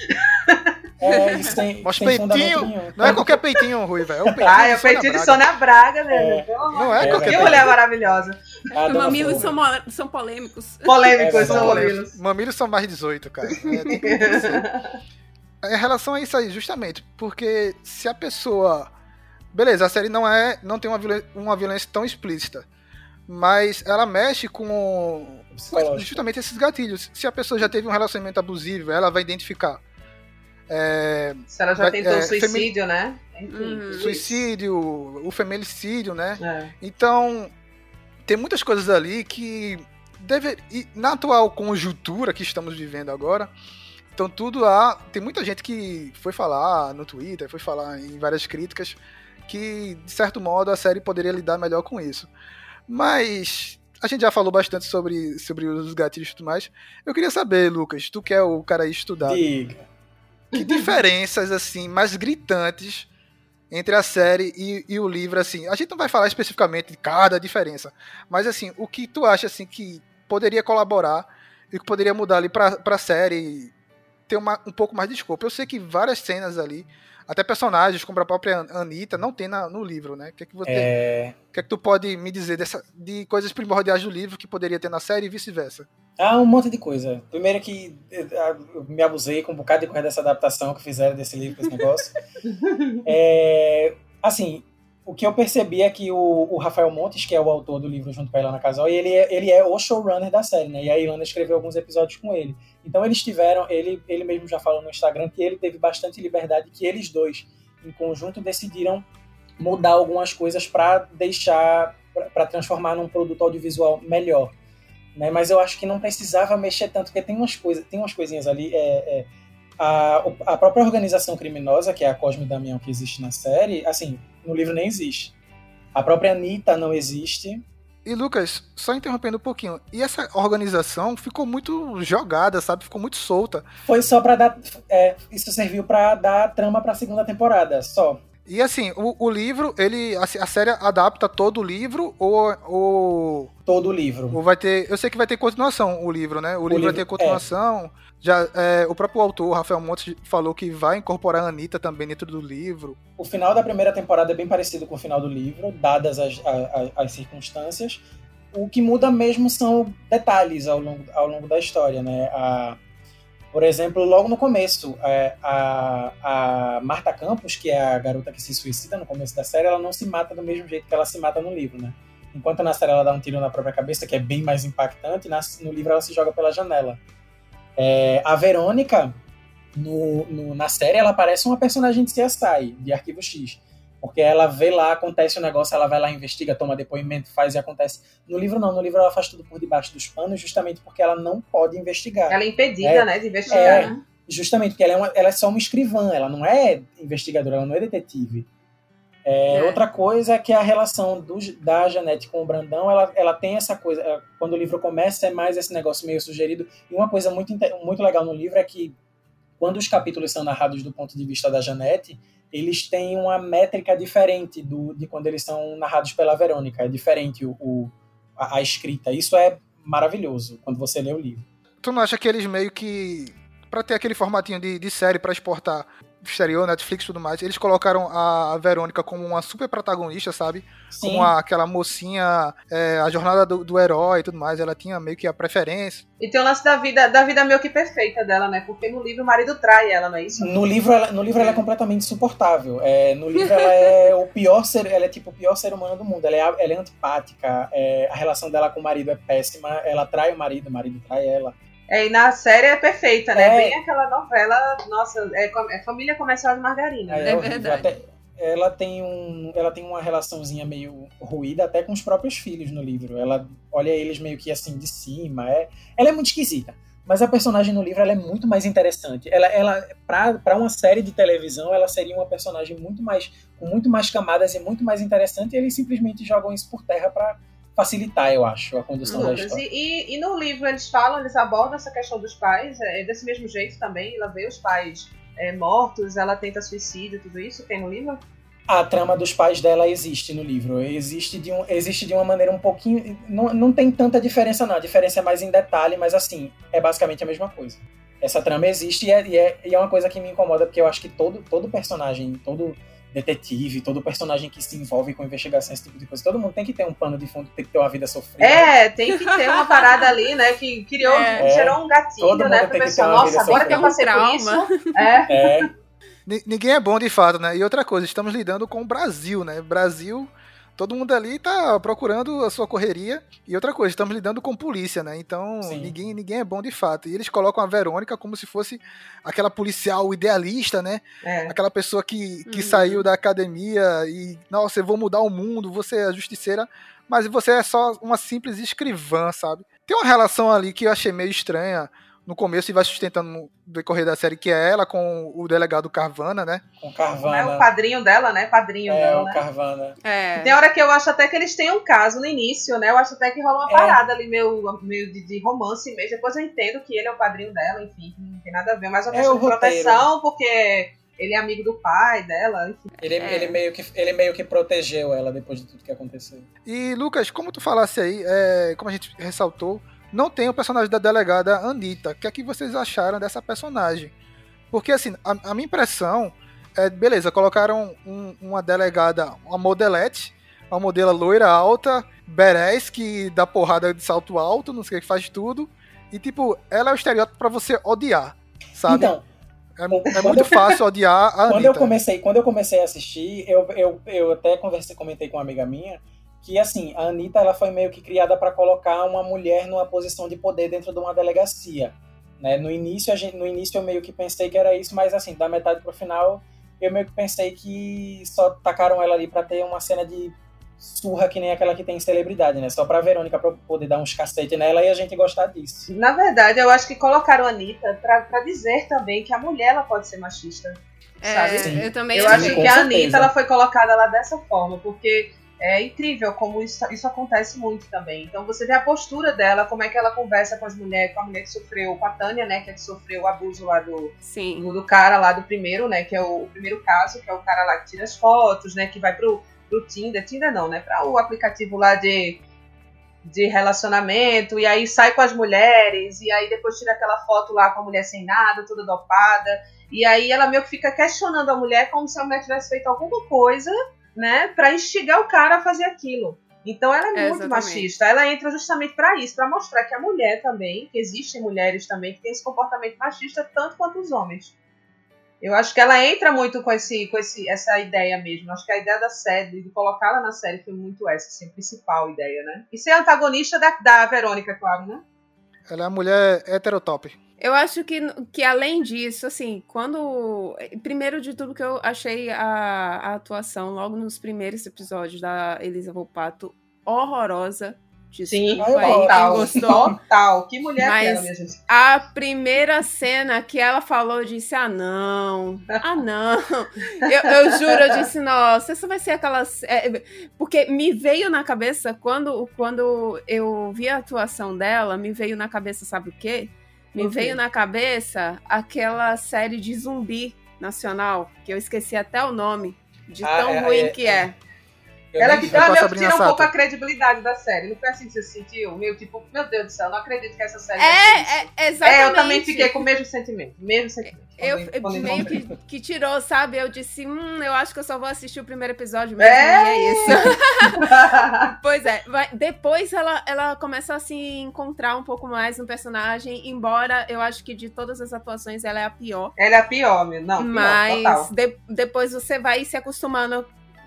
então. É, isso tem, peitinho. Não é qualquer peitinho, Rui, velho. É o peitinho Ah, é o peitinho de. Sônia Braga, É. Deus. pelo amor Não é É, qualquer Que velho. mulher maravilhosa. A Os dona mamilos são, mo- são polêmicos. Polêmicos É, são são mamilos. Mamilos são mais 18, cara. É, tem que acontecer. Em relação a isso aí, justamente, porque se a pessoa. Beleza, a série não é. não tem uma violência, uma violência tão explícita. Mas ela mexe com, justamente esses gatilhos. Se a pessoa já teve um relacionamento abusivo, ela vai identificar. É, Se ela já Vai- tentou é, suicídio, né? Enfim. Uhum. suicídio, o feminicídio, né? É. Então, tem muitas coisas ali que deve e na atual conjuntura que estamos vivendo agora, então tudo há, tem muita gente que foi falar no Twitter, foi falar em várias críticas que de certo modo a série poderia lidar melhor com isso. Mas a gente já falou bastante sobre sobre os gatilhos e tudo mais. Eu queria saber, Lucas, tu que é o cara aí estudado, Diga. Que diferenças assim mais gritantes entre a série e, e o livro assim? A gente não vai falar especificamente de cada diferença mas assim o que tu acha assim que poderia colaborar e que poderia mudar ali pra, pra série ter uma, um pouco mais de escopo? Eu sei que várias cenas ali até personagens como a própria Anitta não tem na- no livro né o que é que você É... o que é que tu pode me dizer dessa, de coisas primordiais do livro que poderia ter na série e vice-versa Ah, um monte de coisa. Primeiro que eh, eu me abusei com um bocado de coisa dessa adaptação que fizeram desse livro, com esse negócio. É, assim, o que eu percebi é que o, o Rafael Montes, que é o autor do livro junto com a Ilana Casal, ele é, ele é o showrunner da série, né? E a Ilana escreveu alguns episódios com ele. Então eles tiveram, ele, ele mesmo já falou no Instagram que ele teve bastante liberdade, que eles dois, em conjunto, decidiram mudar algumas coisas para deixar, para transformar num produto audiovisual melhor né? Mas eu acho que não precisava mexer tanto, porque tem umas coisas, tem umas coisinhas ali. É, é, a, a própria organização criminosa, que é a Cosme Damião que existe na série, assim, no livro nem existe. A própria Anitta não existe. E Lucas, só interrompendo um pouquinho, e essa organização ficou muito jogada, sabe? Ficou muito solta. Foi só pra dar. é, isso serviu pra dar trama pra segunda temporada, só. E assim, o, o livro, ele. A, a série adapta todo o livro ou, ou, Todo o livro. ou vai ter. Eu sei que vai ter continuação o livro, né? O, livro, vai livro- ter continuação. Já, é, o próprio autor, Rafael Montes, falou que vai incorporar a Anitta também dentro do livro. O final da primeira temporada é bem parecido com o final do livro, dadas as, a- a- as circunstâncias. O que muda mesmo são detalhes ao longo, ao longo da história, né? A, por exemplo, logo no começo, é, a, a Marta Campos, que é a garota que se suicida no começo da série, ela não se mata do mesmo jeito que ela se mata no livro, né? Enquanto na série ela dá um tiro na própria cabeça, que é bem mais impactante, na- no livro ela se joga pela janela. É, a Verônica, no, no- na série, ela parece uma personagem de CSI, de Arquivo X. Porque ela vê lá, acontece o negócio, ela vai lá, investiga, toma depoimento, faz e acontece. No livro não, no livro ela faz tudo por debaixo dos panos, justamente porque ela não pode investigar. Ela é impedida, É, né, de investigar. é. né? Justamente porque ela é, uma- ela é só uma escrivã, ela não é investigadora, ela não é detetive. É, É. Outra coisa é que a relação do- da Janete com o Brandão, ela, ela tem essa coisa. ela- quando o livro começa, é mais esse negócio meio sugerido. E uma coisa muito, muito legal no livro é que quando os capítulos são narrados do ponto de vista da Janete, eles têm uma métrica diferente do, de quando eles são narrados pela Verônica. É diferente o, o a, a, escrita. Isso é maravilhoso quando você lê o livro. Tu não acha que eles meio que. para ter aquele formatinho de, de série para exportar exterior, Netflix e tudo mais, eles colocaram a Verônica como uma super protagonista, sabe? Sim. Como a, aquela mocinha, é, a jornada do, do, herói e tudo mais, ela tinha meio que a preferência. E tem o lance da vida, da vida meio que perfeita dela, né? Porque no livro o marido trai ela, não é isso? No livro ela, no livro ela é completamente insuportável. É, no livro ela é o pior ser, ela é tipo o pior ser humano do mundo. Ela é, ela é antipática, é, a relação dela com o marido é péssima, ela trai o marido, o marido trai ela. É, e na série é perfeita, né? É. Bem aquela novela, nossa, é, é Família Comercial de Margarina. É, é verdade. Até, ela tem, um, ela tem uma relaçãozinha meio ruída até com os próprios filhos no livro. Ela olha eles meio que assim de cima. É, ela é muito esquisita. Mas a personagem no livro ela é muito mais interessante. Ela, ela para uma série de televisão, ela seria uma personagem muito mais com muito mais camadas e muito mais interessante. E eles simplesmente jogam isso por terra para facilitar, eu acho, a condução Lucas, da história. E, e, no livro eles falam, eles abordam essa questão dos pais, é, desse mesmo jeito também, ela vê os pais é, mortos, ela tenta suicídio, tudo isso tem no livro? A trama dos pais dela existe no livro. Existe de, um, existe de uma maneira um pouquinho. Não, não tem tanta diferença, não. A diferença é mais em detalhe, mas assim, é basicamente a mesma coisa. Essa trama existe e é, e é, e é uma coisa que me incomoda, porque eu acho que todo, todo personagem, todo detetive, todo personagem que se envolve com investigação, esse tipo de coisa. Todo mundo tem que ter um pano de fundo, tem que ter uma vida sofrida. É, tem que ter uma parada ali, né? Que criou, é, gerou um gatilho, né? Pra pessoa, nossa, agora que eu passei por isso. É. é. Ninguém é bom de fato, né? E outra coisa, estamos lidando com o Brasil, né? Brasil todo mundo ali tá procurando a sua correria. E outra coisa, estamos lidando com polícia, né? Então ninguém, ninguém é bom de fato. E eles colocam a Verônica como se fosse aquela policial idealista, né? É. Aquela pessoa que, que uhum. saiu da academia e, nossa, eu vou mudar o mundo, você é justiceira. Mas você é só uma simples escrivã, sabe? Tem uma relação ali que eu achei meio estranha no começo e vai sustentando no decorrer da série, que é ela com o delegado Carvana, né? Com Carvana. É o padrinho dela, né? Padrinho é, dela. o né? Carvana. É. Tem hora que eu acho até que eles têm um caso no início, né? Eu acho até que rola uma é. parada ali meio, meio de, de, romance mesmo. Depois eu entendo que ele é o padrinho dela, enfim, não tem nada a ver. Mas uma é questão de proteção, porque ele é amigo do pai dela, enfim. Ele, é. ele, meio que, ele meio que protegeu ela depois de tudo que aconteceu. E, Lucas, como tu falasse aí, é, como a gente ressaltou, não tem o personagem da delegada Anitta. O que é que vocês acharam dessa personagem? Porque, assim, a, a minha impressão é, beleza, colocaram um, uma delegada, uma modelete, uma modelo loira alta, berés, que dá porrada de salto alto, não sei o que faz tudo. E, tipo, ela é o estereótipo para você odiar, sabe? Então, é, é muito fácil odiar a Anitta. Quando eu comecei, quando eu comecei a assistir, eu, eu, eu até conversei, comentei com uma amiga minha que assim, a Anitta ela foi meio que criada para colocar uma mulher numa posição de poder dentro de uma delegacia. Né? No, início, a gente, no início eu meio que pensei que era isso, mas assim, da metade pro final eu meio que pensei que só tacaram ela ali para ter uma cena de surra que nem aquela que tem celebridade, né? Só pra Verônica pra poder dar uns cacete nela e a gente gostar disso. Na verdade, eu acho que colocaram a Anitta pra, pra dizer também que a mulher ela pode ser machista. É, sabe? eu também Eu acho que a Anitta ela foi colocada lá dessa forma, porque é incrível como isso, isso acontece muito também. Então você vê a postura dela, como é que ela conversa com as mulheres, com a mulher que sofreu, com a Tânia, né, que, é que sofreu o abuso lá do, Sim. do, do cara lá do primeiro, né, que é o, o, primeiro caso, que é o cara lá que tira as fotos, né, que vai pro, pro Tinder, Tinder não, né, para o aplicativo lá de de relacionamento, e aí sai com as mulheres, e aí depois tira aquela foto lá com a mulher sem nada, toda dopada, e aí ela meio que fica questionando a mulher como se a mulher tivesse feito alguma coisa né, para instigar o cara a fazer aquilo. Então ela é, é muito exatamente. machista. Ela entra justamente para isso, para mostrar que a mulher também, que existem mulheres também que têm esse comportamento machista tanto quanto os homens. Eu acho que ela entra muito com, esse, com esse, essa ideia mesmo. Acho que a ideia da série, de colocá-la na série, foi muito essa, assim, a principal ideia, né? E ser antagonista da, da Verônica, claro, né? Ela é a mulher heterotop. Eu acho que, que além disso, assim, quando. Primeiro de tudo que eu achei a, a atuação logo nos primeiros episódios da Elisa Volpato horrorosa. Sim, aí, total, gostou. Total. Que mulher Mas aquela, minha gente. A primeira cena que ela falou, eu disse: ah, não. Ah, não. eu, eu juro, eu disse: nossa, isso vai ser aquela. É, porque me veio na cabeça, quando, quando eu vi a atuação dela, me veio na cabeça, sabe o quê? Me Ok. veio na cabeça aquela série de zumbi nacional, que eu esqueci até o nome, de Ah, tão é, ruim é, que é. é. Eu Ela que ela meio que tira um pouco a credibilidade da série. Não foi assim que você se sentiu? Meio tipo, meu Deus do céu, não acredito que essa série. É, é, é, exatamente. é, eu também fiquei com o mesmo sentimento. Mesmo sentimento. Eu, eu meio que, que tirou, sabe? Eu disse, hum, eu acho que eu só vou assistir o primeiro episódio mesmo, É? e é isso. pois é, vai- depois ela, ela começa a se encontrar um pouco mais no personagem, embora eu acho que de todas as atuações ela é a pior. Ela é a pior, meu. Não, pior, Mas total. de- depois você vai se acostumando.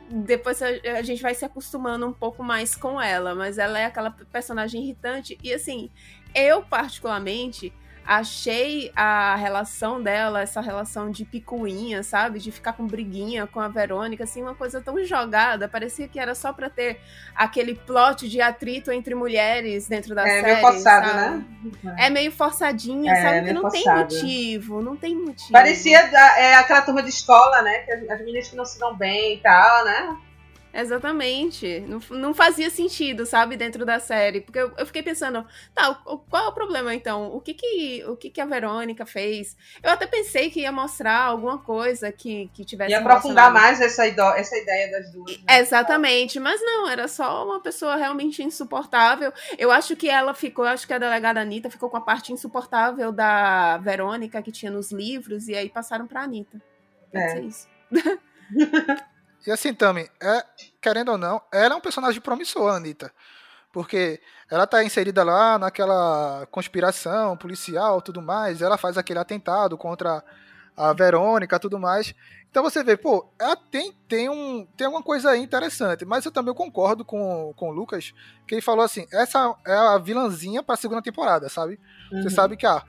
Depois a, gente vai se acostumando um pouco mais com ela. Mas ela é aquela personagem irritante. E assim, eu particularmente achei a relação dela, essa relação de picuinha, sabe? De ficar com briguinha com a Verônica, assim, uma coisa tão jogada. Parecia que era só pra ter aquele plot de atrito entre mulheres dentro da É série. meio forçado, sabe? né? É meio forçadinha, É, sabe? Que meio não tem forçado. motivo, não tem motivo. Parecia da- é, aquela turma de escola, né? Que as, as meninas que não se dão bem e tal, né? Exatamente. Não, não fazia sentido, sabe, dentro da série. Porque eu, eu fiquei pensando, tá, o- qual é o problema então? O que que, o que que a Verônica fez? Eu até pensei que ia mostrar alguma coisa que, que tivesse. E aprofundar mais essa, essa ideia das duas. né? Exatamente, mas não, era só uma pessoa realmente insuportável. Eu acho que ela ficou, acho que a delegada Anitta ficou com a parte insuportável da Verônica que tinha nos livros, e aí passaram pra Anitta. Pode É. ser isso. E assim, Tami, é, querendo ou não, ela é um personagem promissor, a Anitta. Porque ela tá inserida lá naquela conspiração policial tudo mais, ela faz aquele atentado contra a Verônica tudo mais. Então você vê, pô, ela tem, tem, um, tem alguma coisa aí interessante, mas eu também concordo com, com o Lucas, que ele falou assim, essa é a vilãzinha pra segunda temporada, sabe? Você Uhum. sabe que, ah,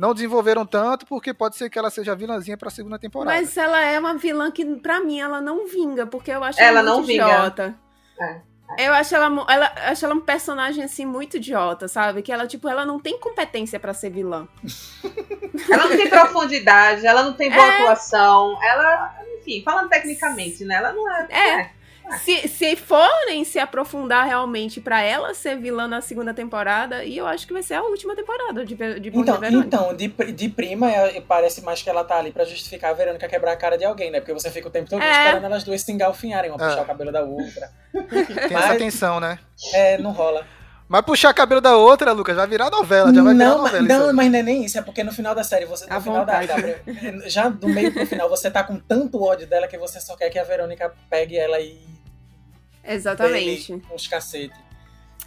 não desenvolveram tanto, porque pode ser que ela seja vilãzinha pra segunda temporada. Mas ela é uma vilã que, pra mim, ela não vinga, porque eu acho Ela ela, não muito vinga. idiota. É. Eu acho ela, ela, acho ela um personagem, assim, muito idiota, sabe? Que ela, tipo, ela não tem competência pra ser vilã. Ela não tem profundidade, ela não tem boa É. atuação, ela, enfim, falando tecnicamente, né? Ela não é. É. Se, se forem se aprofundar realmente pra ela ser vilã na segunda temporada, e eu acho que vai ser a última temporada de, de Bom Então, Dia Verônica. então de, de prima, é- parece mais que ela tá ali pra justificar a Verônica quebrar a cara de alguém, né? Porque você fica o tempo todo É. esperando elas duas se engalfinharem, uma É. puxar o cabelo da outra. Tem Mas- essa tensão, né? É, não rola. Mas puxar cabelo da outra, Lucas, vai virar novela, já vai virar não, novela. isso não, mas não é nem isso, é porque no final da série, você, no À final da, vontade. da- já do meio pro final, você tá com tanto ódio dela que você só quer que a Verônica pegue ela e Exatamente. dele uns cacete.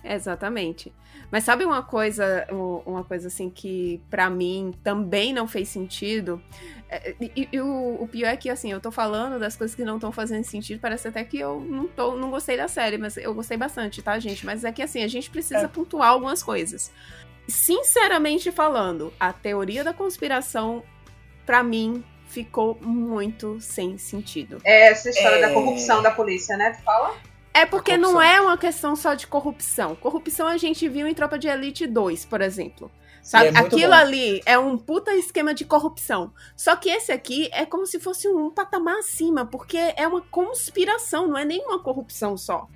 Exatamente. Mas sabe uma coisa, uma coisa assim que pra mim também não fez sentido? É, E, e o, o pior é que assim, eu tô falando das coisas que não estão fazendo sentido, parece até que eu não, tô, não gostei da série, mas eu gostei bastante, tá, gente? Mas é que assim, a gente precisa É. pontuar algumas coisas. Sinceramente falando, a teoria da conspiração, pra mim, ficou muito sem sentido. É essa história É. da corrupção da polícia, né? Tu fala? É porque não é uma questão só de corrupção. Corrupção a gente viu em Tropa de Elite 2, por exemplo. Sabe? É Aquilo bom. ali é um puta esquema de corrupção. Só que esse aqui é como se fosse um patamar acima, porque é uma conspiração, não é nenhuma corrupção só.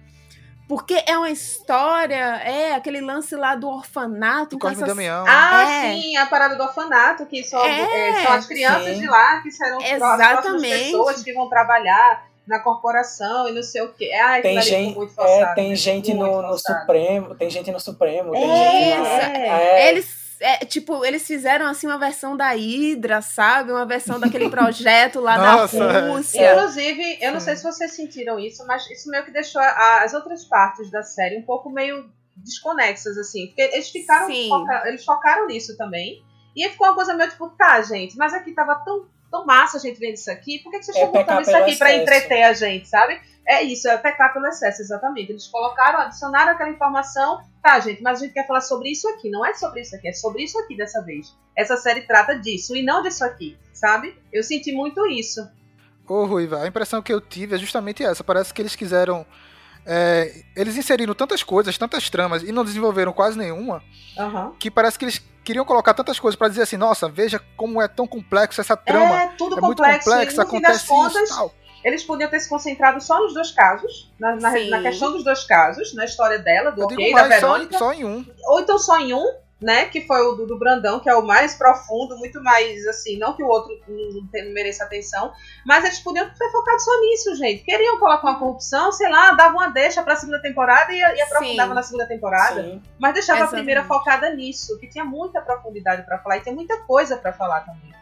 Porque é uma história, é aquele lance lá do orfanato. Do Cosme essas- Damião. Ah, É. sim, a parada do orfanato, que são, É, é, são as crianças sim. de lá que serão as pessoas que vão trabalhar na corporação e não sei o quê. Ai, Tem gente, muito é, forçado, tem gente muito no, no. Supremo, tem gente no Supremo, tem É, gente na, é. é, Eles, é, tipo, eles fizeram assim uma versão da Hydra, sabe? Uma versão daquele projeto lá Nossa, da é. Rússia. Inclusive, eu não Sim. sei se vocês sentiram isso, mas isso meio que deixou a- as outras partes da série um pouco meio desconexas, assim. Porque eles ficaram. Foca- eles focaram nisso também. E aí ficou uma coisa meio tipo, tá, gente, mas aqui tava tão, tão massa a gente vendo isso aqui, por que, que vocês É estão botando isso aqui pra excesso. entreter a gente, sabe? É isso, é pecar pelo excesso, exatamente. Eles colocaram, adicionaram aquela informação, tá, gente, mas a gente quer falar sobre isso aqui, não é sobre isso aqui, é sobre isso aqui dessa vez. Essa série trata disso e não disso aqui, sabe? Eu senti muito isso. Ô, Ruiva, a impressão que eu tive é justamente essa. Parece que eles quiseram. É, eles inseriram tantas coisas, tantas tramas e não desenvolveram quase nenhuma, Aham. que parece que eles queriam colocar tantas coisas pra dizer assim: nossa, veja como é tão complexo essa trama. É tudo É muito complexo, e no fim das acontece contas, isso tal. eles podiam ter se concentrado só nos dois casos, na, na, na questão dos dois casos, na história dela, do Eu ok, digo da mais, só, Verônica, só em um. ou então só em um, né? Que foi o do, do Brandão, que é o mais profundo, muito mais assim, não que o outro não, mereça atenção, mas eles podiam ter focado só nisso, gente. Queriam colocar uma corrupção, sei lá, davam uma deixa pra segunda temporada e, e aprofundava na segunda temporada. Sim. Mas deixava Exatamente. a primeira focada nisso, que tinha muita profundidade para falar e tem muita coisa para falar também.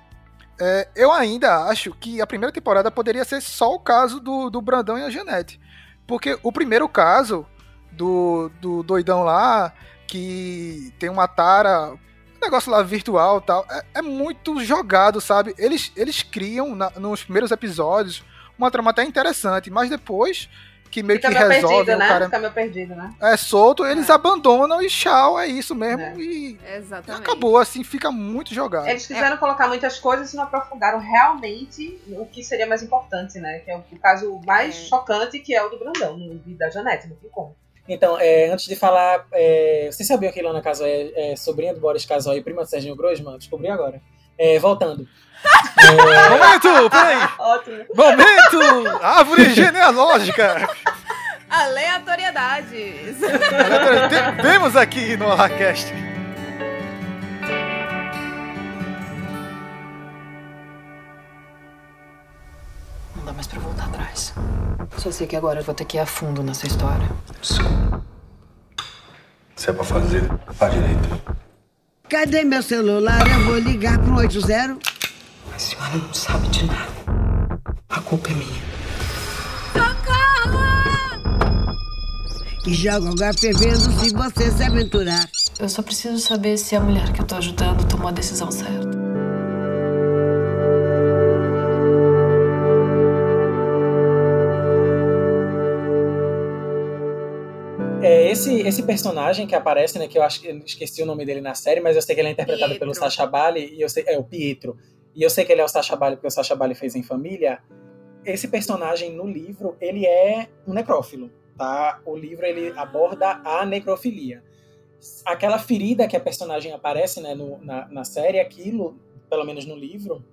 É, eu ainda acho que a primeira temporada poderia ser só o caso do, do Brandão e a Janete. Porque o primeiro caso do, do doidão lá, que tem uma tara, um negócio lá virtual tal, é, é muito jogado, sabe? Eles, eles criam na, nos primeiros episódios uma trama até interessante, mas depois que meio Fica que meio resolve perdido, o né? cara Fica meio perdido, né? é solto, eles é. abandonam e tchau, é isso mesmo é. e Exatamente. acabou assim, fica muito jogado. Eles quiseram é. colocar muitas coisas e não aprofundaram realmente o que seria mais importante, né? Que é o, o caso mais é. chocante que é o do Brandão, no, da Janete, não tem como. Então, é, antes de falar, é, vocês sabiam que Ilona Casoy é, é sobrinha do Boris Casoy e prima do Serginho Grosman? Descobri agora. É, voltando. É... Momento, peraí. Ótimo. Momento, árvore genealógica. Aleatoriedades. Temos aqui no Arracast. Atrás. Só sei que agora eu vou ter que ir a fundo nessa história. Desculpa. Se é pra fazer, faz direito. Cadê meu celular? Eu vou ligar pro 80. A senhora não sabe de nada. A culpa é minha. Socorro! E joga o lugar fervendo se você se aventurar. Eu só preciso saber se a mulher que eu tô ajudando tomou a decisão certa. É, esse, esse personagem que aparece, né, que eu acho que eu esqueci o nome dele na série, mas eu sei que ele é interpretado Pietro. pelo Sacha Bali, e eu sei, é o Pietro. E eu sei que ele é o Sacha Bali porque o Sacha Bali fez em família. Esse personagem no livro, ele é um necrófilo, tá? O livro ele aborda a necrofilia. Aquela ferida que a personagem aparece, né, no, na, na série, aquilo, pelo menos no livro,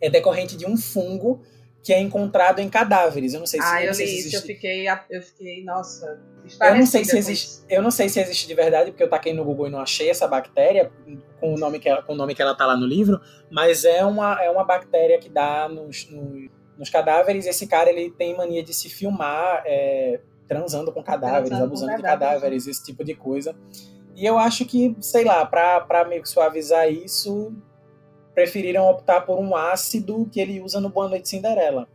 é decorrente de um fungo que é encontrado em cadáveres. Eu não sei se, ah, eu li isso, eu fiquei, eu fiquei, nossa, eu não sei se existe, eu não sei se existe de verdade, porque eu taquei no Google e não achei essa bactéria com o nome que ela, com o nome que ela tá lá no livro, mas é uma, é uma bactéria que dá nos, nos, nos cadáveres. Esse cara ele tem mania de se filmar é, transando com cadáveres, transando abusando com de cadáveres, esse tipo de coisa. E eu acho que, sei lá, para meio que suavizar isso, preferiram optar por um ácido que ele usa no Boa Noite Cinderela.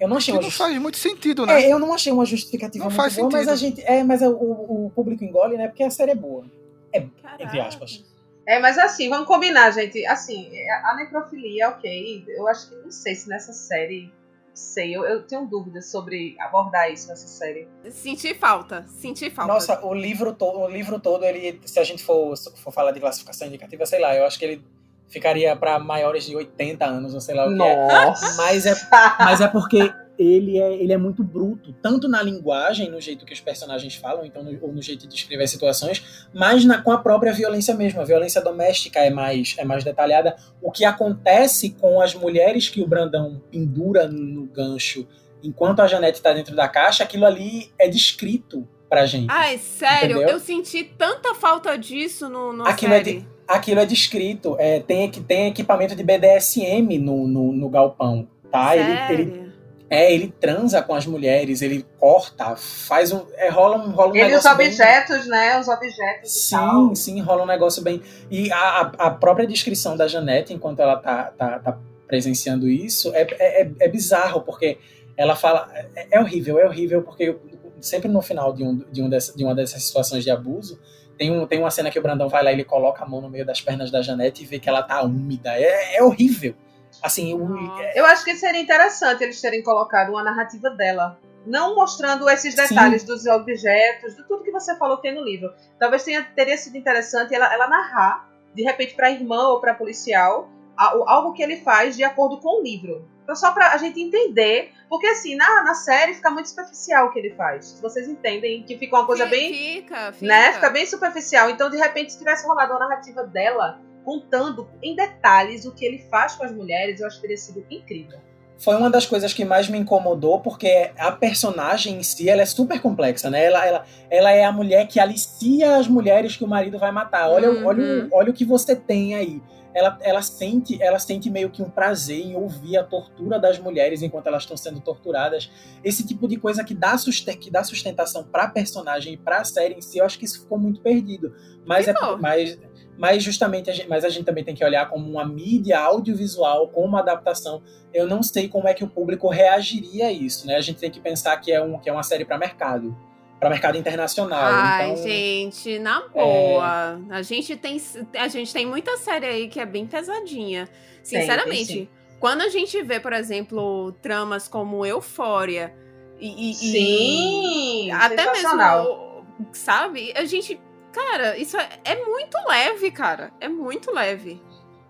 Eu não achei que não faz muito sentido, né? É, eu não achei uma justificativa não muito faz boa, sentido. mas a gente. É, mas o, o, público engole, né? Porque a série é boa. É, Caraca. entre aspas. É, mas assim, vamos combinar, gente. Assim, a necrofilia, ok. Eu acho que não sei se nessa série. Sei, eu, eu tenho dúvidas sobre abordar isso nessa série. Senti falta, senti falta. Nossa, o livro, to o livro todo, ele, se a gente for, for falar de classificação indicativa, sei lá, eu acho que ele ficaria para maiores de 80 anos, ou sei lá o que Nossa. é. Mas é, mas é porque ele é, ele é muito bruto, tanto na linguagem, no jeito que os personagens falam, então no, ou no jeito de descrever as situações, mas na, com a própria violência mesmo. A violência doméstica é mais, é mais detalhada. O que acontece com as mulheres que o Brandão pendura no gancho enquanto a Janete está dentro da caixa, aquilo ali é descrito pra gente. Ai, sério, entendeu? eu senti tanta falta disso no, no aquilo série. É de, aquilo é descrito. É, tem, tem equipamento de BDSM no, no, no galpão, tá? Ele, ele, é, ele transa com as mulheres, ele corta, faz um. É, rola um, rola um ele negócio. os objetos, bem... né? Os objetos. Sim, tal. sim, rola um negócio bem. E a, a própria descrição da Janete, enquanto ela tá, tá, tá presenciando isso, é, é, é, é bizarro, porque ela fala. É, é horrível, é horrível, porque sempre no final de, um, de, um dessa, de uma dessas situações de abuso, tem, um, tem uma cena que o Brandão vai lá e ele coloca a mão no meio das pernas da Janete e vê que ela tá úmida. É, é horrível. Assim, eu, eu acho que seria interessante eles terem colocado uma narrativa dela. Não mostrando esses detalhes Sim. dos objetos, de tudo que você falou que tem no livro. Talvez tenha, teria sido interessante ela, ela narrar, de repente, para a irmã ou para policial, algo que ele faz de acordo com o livro. Então, só pra a gente entender. Porque, assim, na, na série fica muito superficial o que ele faz. Vocês entendem que fica uma coisa fica, bem. Fica, fica. Né? Fica bem superficial. Então, de repente, se tivesse rolado uma narrativa dela contando em detalhes o que ele faz com as mulheres, eu acho que teria sido incrível. foi uma das coisas que mais me incomodou, porque a personagem em si ela é super complexa, né? Ela, ela, ela é a mulher que alicia as mulheres que o marido vai matar. Olha, Uhum. olha, olha o que você tem aí. Ela, ela, sente, ela sente meio que um prazer em ouvir a tortura das mulheres enquanto elas estão sendo torturadas. Esse tipo de coisa que dá, susten que dá sustentação pra personagem e pra série em si, eu acho que isso ficou muito perdido. Mas, é, mas, mas justamente, a gente, mas a gente também tem que olhar como uma mídia audiovisual, como uma adaptação. Eu não sei como é que o público reagiria a isso, né? A gente tem que pensar que é, um, que é uma série para mercado, para mercado internacional. Ai, então, gente, na boa. A, gente tem, a gente tem muita série aí que é bem pesadinha. Tem, Sinceramente. tem sim. quando a gente vê, por exemplo, tramas como Eufória e. e- e- Sim, até sensacional. mesmo. Sabe? A gente. Cara, isso é, é muito leve, cara. É muito leve.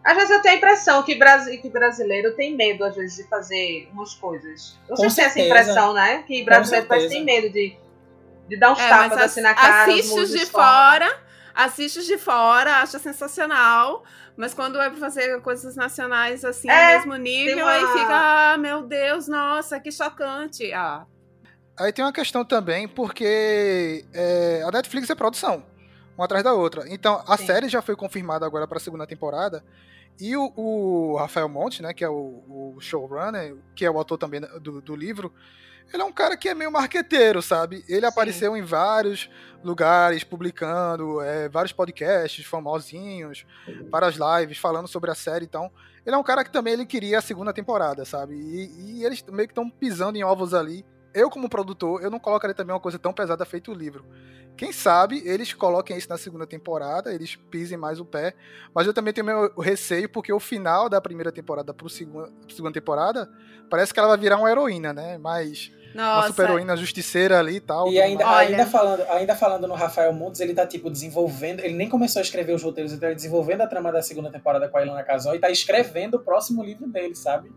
Às vezes eu tenho a impressão que, brasi que brasileiro tem medo, às vezes, de fazer umas coisas. Se tem essa impressão, né? Que brasileiro tem medo de, de dar uns É, tapas assim na cara. assiste murros de fora, assiste de fora, acha sensacional. Mas quando é pra fazer coisas nacionais assim, É, mesmo nível, uma- aí fica, ah, meu Deus, nossa, que chocante. Ah, Aí tem uma questão também, porque é, a Netflix é produção, uma atrás da outra. Então, a Sim. série já foi confirmada agora para a segunda temporada. E o, o Rafael Monte, né, que é o, o showrunner, que é o autor também do, do livro, ele é um cara que é meio marqueteiro, sabe? Ele apareceu em vários lugares, publicando é, vários podcasts famosinhos, várias lives falando sobre a série. Então, ele é um cara que também ele queria a segunda temporada, sabe? E, e eles meio que estão pisando em ovos ali. Eu, como produtor, eu não colocaria também uma coisa tão pesada feito o livro. Quem sabe eles coloquem isso na segunda temporada, eles pisem mais o pé. Mas eu também tenho meu receio, porque o final da primeira temporada para segunda, segunda temporada parece que ela vai virar uma heroína, né? Mas nossa. super heroína justiceira ali e tal. E ainda. Olha. ainda, falando, ainda falando no Rafael Montes, ele tá, tipo, desenvolvendo. Ele nem começou a escrever os roteiros, ele tá desenvolvendo a trama da segunda temporada com a Ilana Casol e tá escrevendo o próximo livro dele, sabe?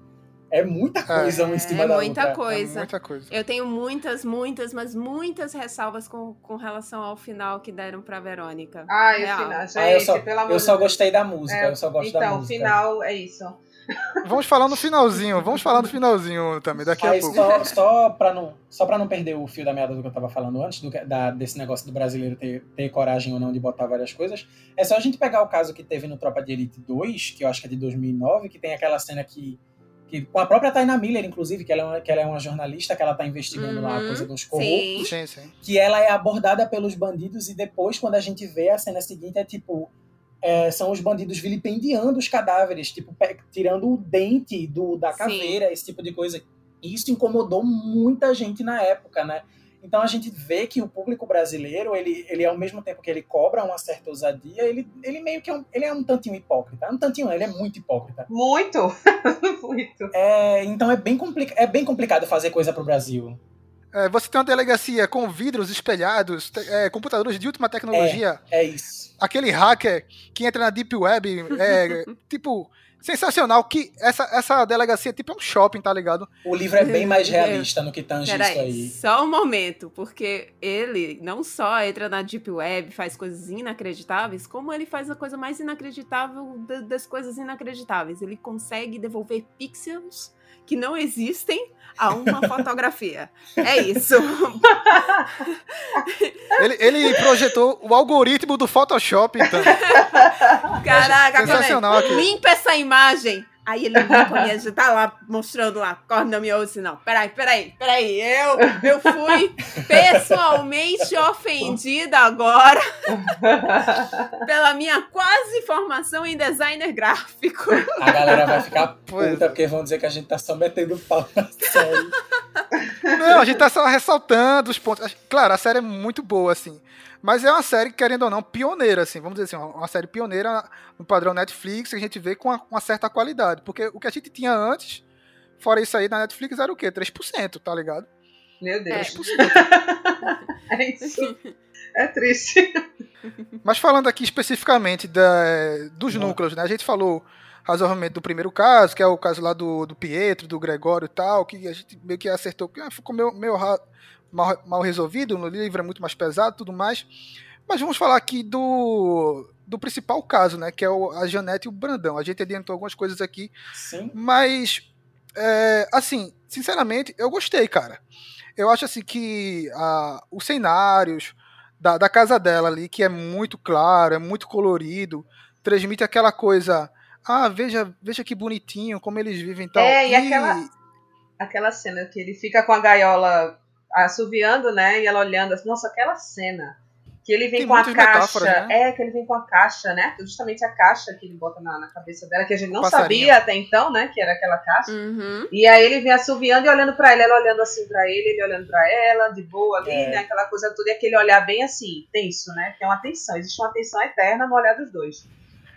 É muita coisa um em cima é da muita outra. coisa. É muita coisa. Eu tenho muitas, muitas, mas muitas ressalvas com, com relação ao final que deram pra Verônica. O Real. final, gente, Ah, eu só, pelo amor eu só gostei da música, É, eu só gosto da Então, música. final é isso. Vamos falar no finalzinho, vamos falar no finalzinho também, daqui a pouco. só, só, pra não, só pra não perder o fio da meada do que eu tava falando antes, do, da- desse negócio do brasileiro ter, ter coragem ou não de botar várias coisas, é só a gente pegar o caso que teve no Tropa de Elite 2, que eu acho que é de 2009, que tem aquela cena que, que com a própria Taina Miller, inclusive, que ela é uma, que ela é uma jornalista, que ela tá investigando lá a Uhum, coisa dos sim. corruptos, Sim, sim. que ela é abordada pelos bandidos e depois, quando a gente vê a cena seguinte, é tipo... é, são os bandidos vilipendiando os cadáveres, tipo, tirando o dente do, da Sim. caveira, esse tipo de coisa. E isso incomodou muita gente na época, né? Então a gente vê que o público brasileiro, ele, ele ao mesmo tempo que ele cobra uma certa ousadia, ele, ele meio que é um, ele é um tantinho hipócrita. Um tantinho, ele é muito hipócrita. Muito, muito. É, então é bem, complica é bem complicado fazer coisa pro Brasil. É, você tem uma delegacia com vidros espelhados, é, computadores de última tecnologia. É isso. Aquele hacker que entra na Deep Web, é, tipo, sensacional. Que essa, essa delegacia tipo é um shopping, tá ligado? O livro é bem mais realista no que tange isso Peraí, aí. só um momento, porque ele não só entra na Deep Web, faz coisas inacreditáveis, como ele faz a coisa mais inacreditável da- das coisas inacreditáveis. Ele consegue devolver pixels que não existem a uma fotografia. É isso. Ele, ele projetou o algoritmo do Photoshop, então. Caraca, Sensacional aqui. Limpa essa imagem. Aí ele limpa minha, já tá lá mostrando lá, corre na minha ouça, não. Peraí, peraí, peraí. Eu, eu fui pessoalmente ofendida agora pela minha quase formação em designer gráfico. A galera vai ficar puta porque vão dizer que a gente tá só metendo pau na série. Não, a gente tá só ressaltando os pontos. Claro, a série é muito boa, assim. Mas é uma série, querendo ou não, pioneira, assim. Vamos dizer assim, uma série pioneira no padrão Netflix, que a gente vê com uma, uma certa qualidade. Porque o que a gente tinha antes, fora isso aí, na Netflix era o quê? 3%, tá ligado? Meu Deus. 3%. É isso. É triste. Mas falando aqui especificamente da- dos núcleos, né? A gente falou razoavelmente do primeiro caso, que é o caso lá do, do Pietro, do Gregório e tal, que a gente meio que acertou, que ah, ficou meio, meio mal, mal resolvido, no livro é muito mais pesado e tudo mais. Mas vamos falar aqui do, do principal caso, né? Que é o, a Janete e o Brandão. A gente adiantou algumas coisas aqui, Sim. mas é, assim, sinceramente, eu gostei, cara. Eu acho assim que a, os cenários da, da casa dela ali, que é muito claro, é muito colorido, transmite aquela coisa. Ah, veja, veja que bonitinho, como eles vivem e tal. É, e aquela, aquela cena que ele fica com a gaiola assoviando, né? E ela olhando assim, nossa, aquela cena. Que ele vem Tem com a caixa. né? É, que ele vem com a caixa, né? Justamente a caixa que ele bota na, na cabeça dela, que a gente não Passarinho. sabia até então, né? Que era aquela caixa. Uhum. E aí ele vem assoviando e olhando pra ela, ela olhando assim pra ele, ele olhando pra ela, de boa ali, É. né? Aquela coisa toda, e aquele olhar bem assim, tenso, né? Tem uma tensão, existe uma tensão eterna no olhar dos dois.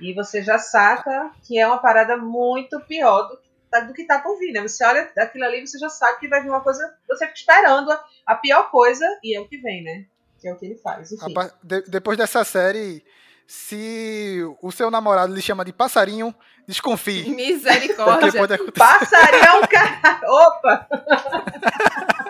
E você já saca que é uma parada muito pior do, que- do que tá por vir, né? Você olha aquilo ali, você já sabe que vai vir uma coisa, você fica esperando a, a pior coisa, e é o que vem, né? Que é o que ele faz, enfim. Rapaz, de- depois dessa série, se o seu namorado lhe chama de passarinho, desconfie. Misericórdia. Passarinho, cara! Opa!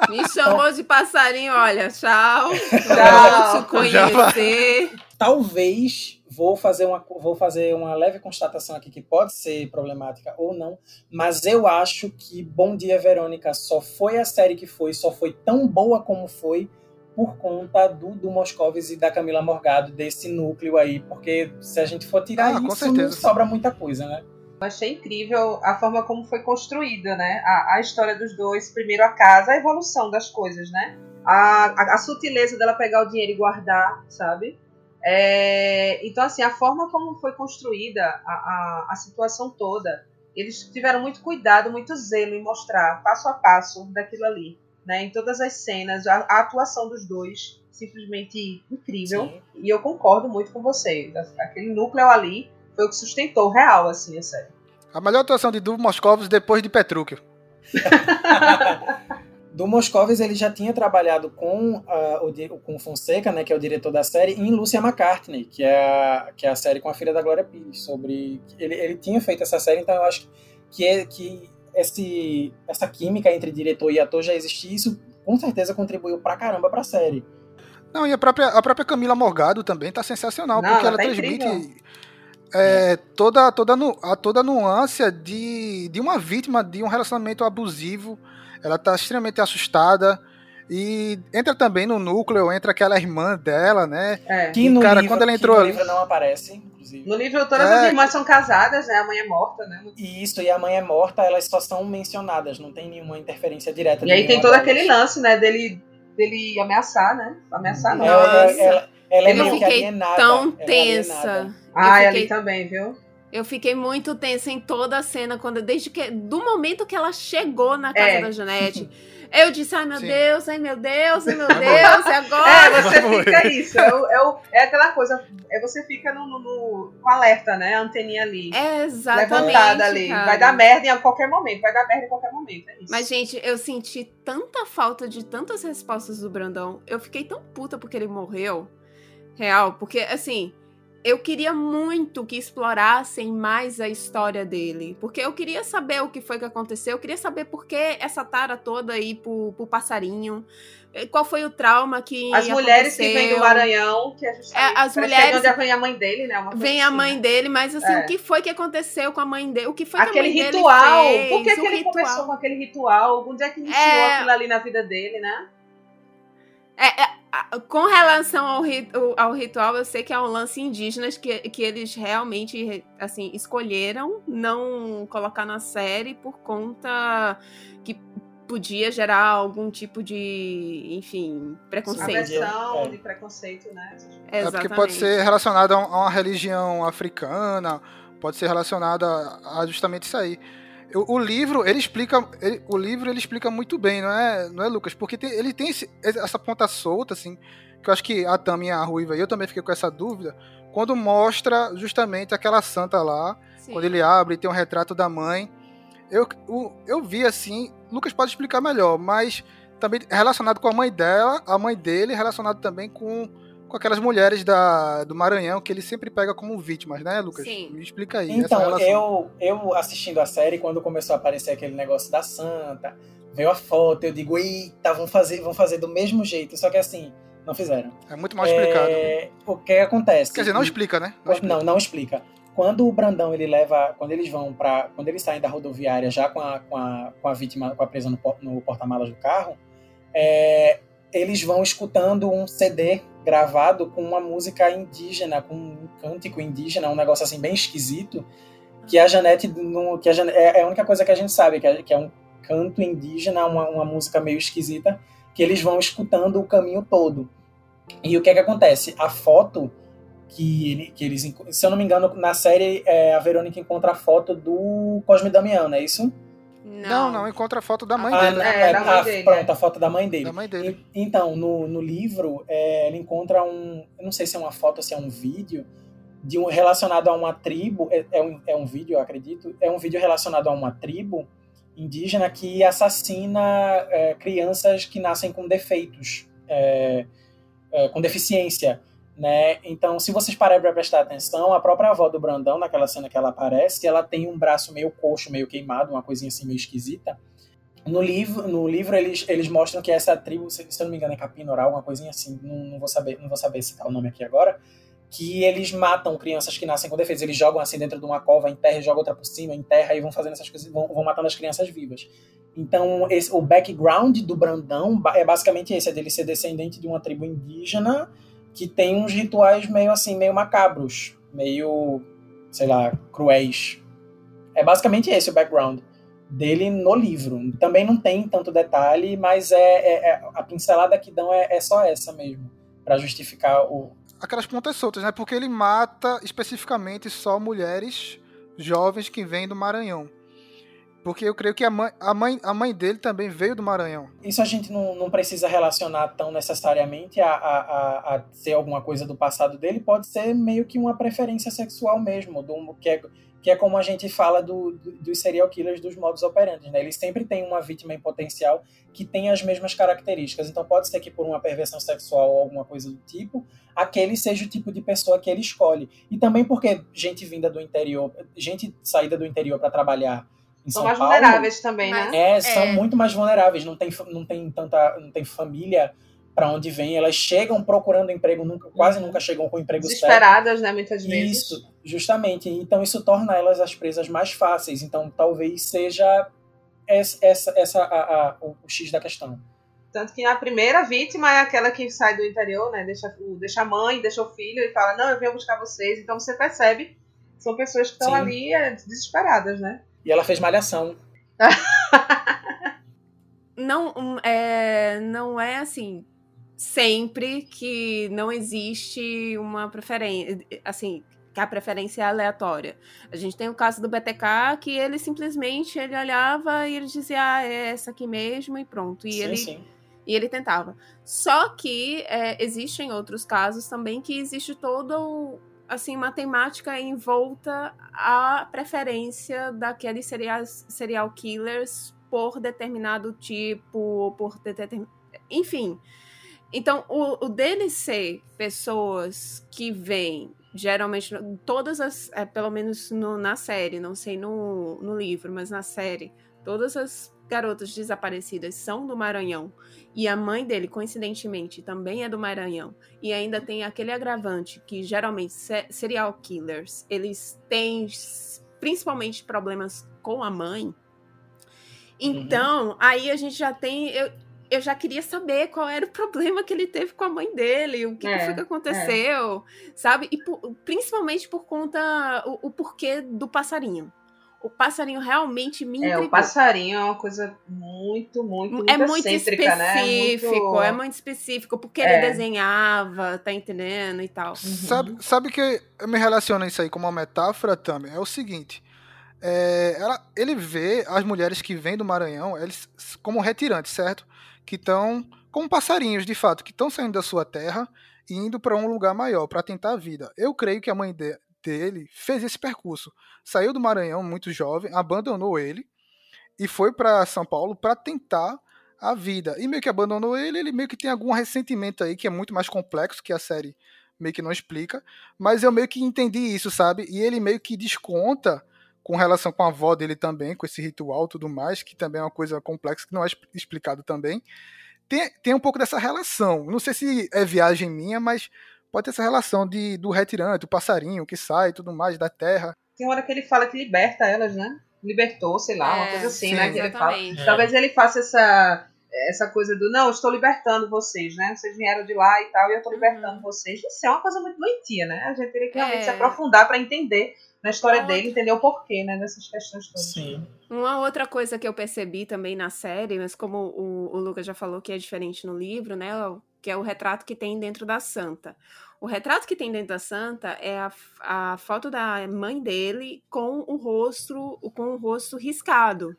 Me chamou de passarinho, olha, tchau. Tchau. Vou te conhecer. Talvez vou fazer uma vou fazer uma leve constatação aqui que pode ser problemática ou não, mas eu acho que Bom Dia Verônica só foi a série que foi, só foi tão boa como foi por conta do, do Moscovis e da Camila Morgado desse núcleo aí, porque se a gente for tirar Ah, isso, não sobra muita coisa, né? Eu achei incrível a forma como foi construída, né? A, a história dos dois, primeiro a casa, a evolução das coisas, né? A, a, a sutileza dela pegar o dinheiro e guardar, sabe? É, então, assim, a forma como foi construída a, a, a situação toda, eles tiveram muito cuidado, muito zelo em mostrar passo a passo daquilo ali, né? Em todas as cenas, a, a atuação dos dois, simplesmente incrível. Sim. E eu concordo muito com vocês. Aquele núcleo ali foi o que sustentou real, assim, a série. A melhor atuação de Duvo Moscovos depois de Petrúquio. Do Moscovis ele já tinha trabalhado com ah, o, com o Fonseca, né, que é o diretor da série, em Lucia McCartney, que é a, que é a série com a filha da Glória Pires. Sobre ele, ele tinha feito essa série, então eu acho que é que esse, essa química entre diretor e ator já existia. Isso com certeza contribuiu pra caramba pra série. Não, e a própria, a própria Camila Morgado também tá sensacional, Não, porque ela ela, tá transmite incrível. é, toda, toda, a toda a nuance de, de uma vítima de um relacionamento abusivo. Ela tá extremamente assustada. E entra também no núcleo, entra aquela irmã dela, né? É. Que no cara, livro, quando ela entrou no ali- livro não aparece, inclusive. No livro, todas É. as irmãs são casadas, né? A mãe é morta, né? E isso, e a mãe é morta, elas só são mencionadas, não tem nenhuma interferência direta. E aí tem todo aquele lance, né? Dele, dele ameaçar, né? Ameaçar não. Ela, Nossa. ela, ela é meio que alienada. tão ela é tensa. alienada. Ah, eu ali fiquei- também, viu? Eu fiquei muito tensa em toda a cena, quando, desde que. Do momento que ela chegou na casa É. da Janete. Eu disse, ai meu Sim. Deus, ai meu Deus, ai meu Deus, e agora? É, você fica isso. É, o- é, o- é aquela coisa. É você fica no, no- no- com alerta, né? A anteninha ali. É exatamente. levantada ali. cara. Vai dar merda em qualquer momento. Vai dar merda em qualquer momento. É isso. Mas, gente, eu senti tanta falta de tantas respostas do Brandão. Eu fiquei tão puta porque ele morreu. Real, porque, assim, eu queria muito que explorassem mais a história dele. Porque eu queria saber o que foi que aconteceu. Eu queria saber por que essa tara toda aí pro, pro passarinho. Qual foi o trauma que. As mulheres que vêm do aconteceu. Maranhão, que é justamente. É, as que mulheres- onde vem a mãe dele, né? Vem a assim, mãe né? dele, mas assim, É. o que foi que aconteceu com a mãe dele? O que foi que Aquele a mãe ritual. dele fez? Por que, que ele ritual. começou com aquele ritual? Onde é que iniciou É. aquilo ali na vida dele, né? É, é, com relação ao, ao ritual, eu sei que é um lance indígenas que, que eles realmente assim escolheram não colocar na série por conta que podia gerar algum tipo de, enfim, preconceito. Aversão, É. de preconceito, né? É porque Exatamente. pode ser relacionado a um- uma religião africana, pode ser relacionado a, a justamente isso aí. O, livro, ele explica, ele- o livro ele explica muito bem, não é, não é Lucas? Porque tem- ele tem esse- essa ponta solta, assim, que eu acho que a Tami e a Ruiva, e eu também fiquei com essa dúvida, quando mostra justamente aquela santa lá, Sim. quando ele abre e tem um retrato da mãe. Eu, o- eu vi assim, Lucas pode explicar melhor, mas também relacionado com a mãe dela, a mãe dele, relacionado também com, com aquelas mulheres da, do Maranhão que ele sempre pega como vítimas, né, Lucas? Sim. Me explica aí. essa Então, relação. eu, eu assistindo a série, quando começou a aparecer aquele negócio da santa, veio a foto, eu digo, eita, vão fazer, vão fazer do mesmo jeito. Só que assim, não fizeram. É muito mal explicado. É, o que acontece? Quer dizer, não explica, né? Não explica. Não, não explica. quando o Brandão ele leva, quando eles vão para, quando eles saem da rodoviária já com a, com a, com a vítima, com a presa no, no porta-malas do carro, é, eles vão escutando um CD gravado com uma música indígena, com um cântico indígena, um negócio assim bem esquisito, que a Janete, que a Janete, é, é a única coisa que a gente sabe, que é, que é um canto indígena, uma, uma música meio esquisita, que eles vão escutando o caminho todo. E o que é que acontece? A foto que, ele, que eles. Se eu não me engano, na série é, a Verônica encontra a foto do Cosme Damião, não é isso? Não, não, encontra a foto da mãe ah, dele. É, é, mãe dele, pronto, a foto da mãe dele. Da mãe dele. E, então, no, no livro, é, ele encontra um. Eu não sei se é uma foto ou se é um vídeo de um, relacionado a uma tribo. É, é, um, é um vídeo, eu acredito. É um vídeo relacionado a uma tribo indígena que assassina é, crianças que nascem com defeitos, é, é, com deficiência. Né? Então, se vocês pararem para prestar atenção, a própria avó do Brandão, naquela cena que ela aparece, ela tem um braço meio coxo, meio queimado, uma coisinha assim meio esquisita. No livro, no livro eles, eles mostram que essa tribo, se, eu não me engano, é Capinoral, uma coisinha assim, não, não, vou saber, não vou saber citar o nome aqui agora, que eles matam crianças que nascem com defesa. Eles jogam assim dentro de uma cova, enterra, jogam outra por cima, enterra e vão fazendo essas coisas, vão, vão matando as crianças vivas. Então, esse, o background do Brandão é basicamente esse, é dele ser descendente de uma tribo indígena que tem uns rituais meio assim, meio macabros, meio, sei lá, cruéis. É basicamente esse o background dele no livro. Também não tem tanto detalhe, mas é, é, é a pincelada que dão é, é só essa mesmo, para justificar o. Aquelas pontas soltas, né? Porque ele mata especificamente só mulheres jovens que vêm do Maranhão. Porque eu creio que a mãe, a mãe, a mãe dele também veio do Maranhão. Isso a gente não, não precisa relacionar tão necessariamente a, a, a, a, ser alguma coisa do passado dele, pode ser meio que uma preferência sexual mesmo, do, que, é, que é como a gente fala do, do, dos serial killers dos modos operantes. Né? Eles sempre têm uma vítima em potencial que tem as mesmas características. Então pode ser que por uma perversão sexual ou alguma coisa do tipo, aquele seja o tipo de pessoa que ele escolhe. E também porque gente vinda do interior, gente saída do interior para trabalhar são mais Paulo, vulneráveis também, né? É, são é. muito mais vulneráveis. Não tem, não tem tanta, não tem família para onde vem. Elas chegam procurando emprego, nunca, quase uhum. nunca chegam com emprego Desesperadas, certo. né? Muitas vezes. Isso, justamente. Então isso torna elas as presas mais fáceis. Então talvez seja essa, essa, essa a, a, o, o X da questão. Tanto que a primeira vítima é aquela que sai do interior, né? Deixa, deixa a mãe, deixa o filho e fala: Não, eu venho buscar vocês. Então você percebe são pessoas que estão ali é, desesperadas, né? E ela fez malhação. não, é, não é assim sempre que não existe uma preferência, assim, que a preferência é aleatória. A gente tem o caso do BTK que ele simplesmente ele olhava e ele dizia ah, é essa aqui mesmo e pronto. E sim, ele sim. e ele tentava. Só que é, existem outros casos também que existe todo assim, uma temática envolta à preferência daqueles serial, serial killers por determinado tipo, por determinado. Enfim. Então, o, o dele ser pessoas que vêm, geralmente, todas as. É, pelo menos no, na série, não sei no, no livro, mas na série, todas as garotas desaparecidas são do Maranhão e a mãe dele, coincidentemente, também é do Maranhão. E ainda tem aquele agravante que geralmente serial killers, eles têm principalmente problemas com a mãe. Então, uhum. aí a gente já tem. Eu, eu já queria saber qual era o problema que ele teve com a mãe dele, o que, é, que foi que aconteceu, é. sabe? E por, principalmente por conta. O, o porquê do passarinho o passarinho realmente me intrigou. É, o passarinho é uma coisa muito, muito, muito É muito específico, né? é muito... é muito específico, porque é. ele desenhava, tá entendendo e tal. Uhum. Sabe, sabe que eu me relaciono isso aí com uma metáfora também? É o seguinte, é, ela, ele vê as mulheres que vêm do Maranhão eles como retirantes, certo? Que estão como passarinhos, de fato, que estão saindo da sua terra e indo para um lugar maior, para tentar a vida. Eu creio que a mãe de, dele fez esse percurso. Saiu do Maranhão muito jovem, abandonou ele e foi para São Paulo para tentar a vida. E meio que abandonou ele, ele meio que tem algum ressentimento aí que é muito mais complexo que a série meio que não explica, mas eu meio que entendi isso, sabe? E ele meio que desconta com relação com a avó dele também, com esse ritual tudo mais, que também é uma coisa complexa que não é explicado também. Tem, tem um pouco dessa relação. Não sei se é viagem minha, mas pode ter essa relação de, do retirante, o passarinho que sai e tudo mais da terra. Tem hora que ele fala que liberta elas, né? Libertou, sei lá, uma É, coisa assim, sim, né? Que ele fala. Talvez ele faça essa, essa coisa do não, eu estou libertando vocês, né? Vocês vieram de lá e tal, e eu estou libertando vocês. Isso é uma coisa muito doentia, né? A gente teria que realmente É. se aprofundar para entender na história Uma dele, entender o porquê, né? Dessas questões todas. Sim. Uma outra coisa que eu percebi também na série, mas como o, o Lucas já falou que é diferente no livro, né? o- Que é o retrato que tem dentro da santa. O retrato que tem dentro da santa é a, a foto da mãe dele com o rosto, com o rosto riscado,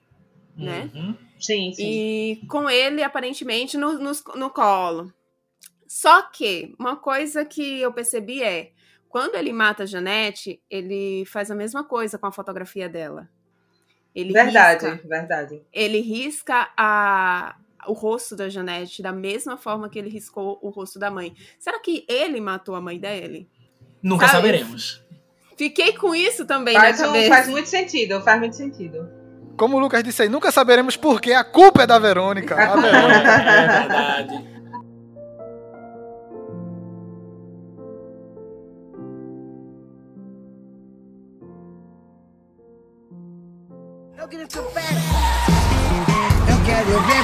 né? Uhum. Sim, sim. E com ele, aparentemente, no, nos- no colo. Só que uma coisa que eu percebi é quando ele mata a Janete, ele faz a mesma coisa com a fotografia dela. Ele verdade, risca- verdade. ele risca a, o rosto da Janete da mesma forma que ele riscou o rosto da mãe. Será que ele matou a mãe dele? Nunca Sabe? saberemos. Fiquei com isso também Faz, na um- cabeça. faz muito sentido, faz muito sentido. Como o Lucas disse aí, nunca saberemos por quê. A culpa é da Verônica. A Verônica. É verdade.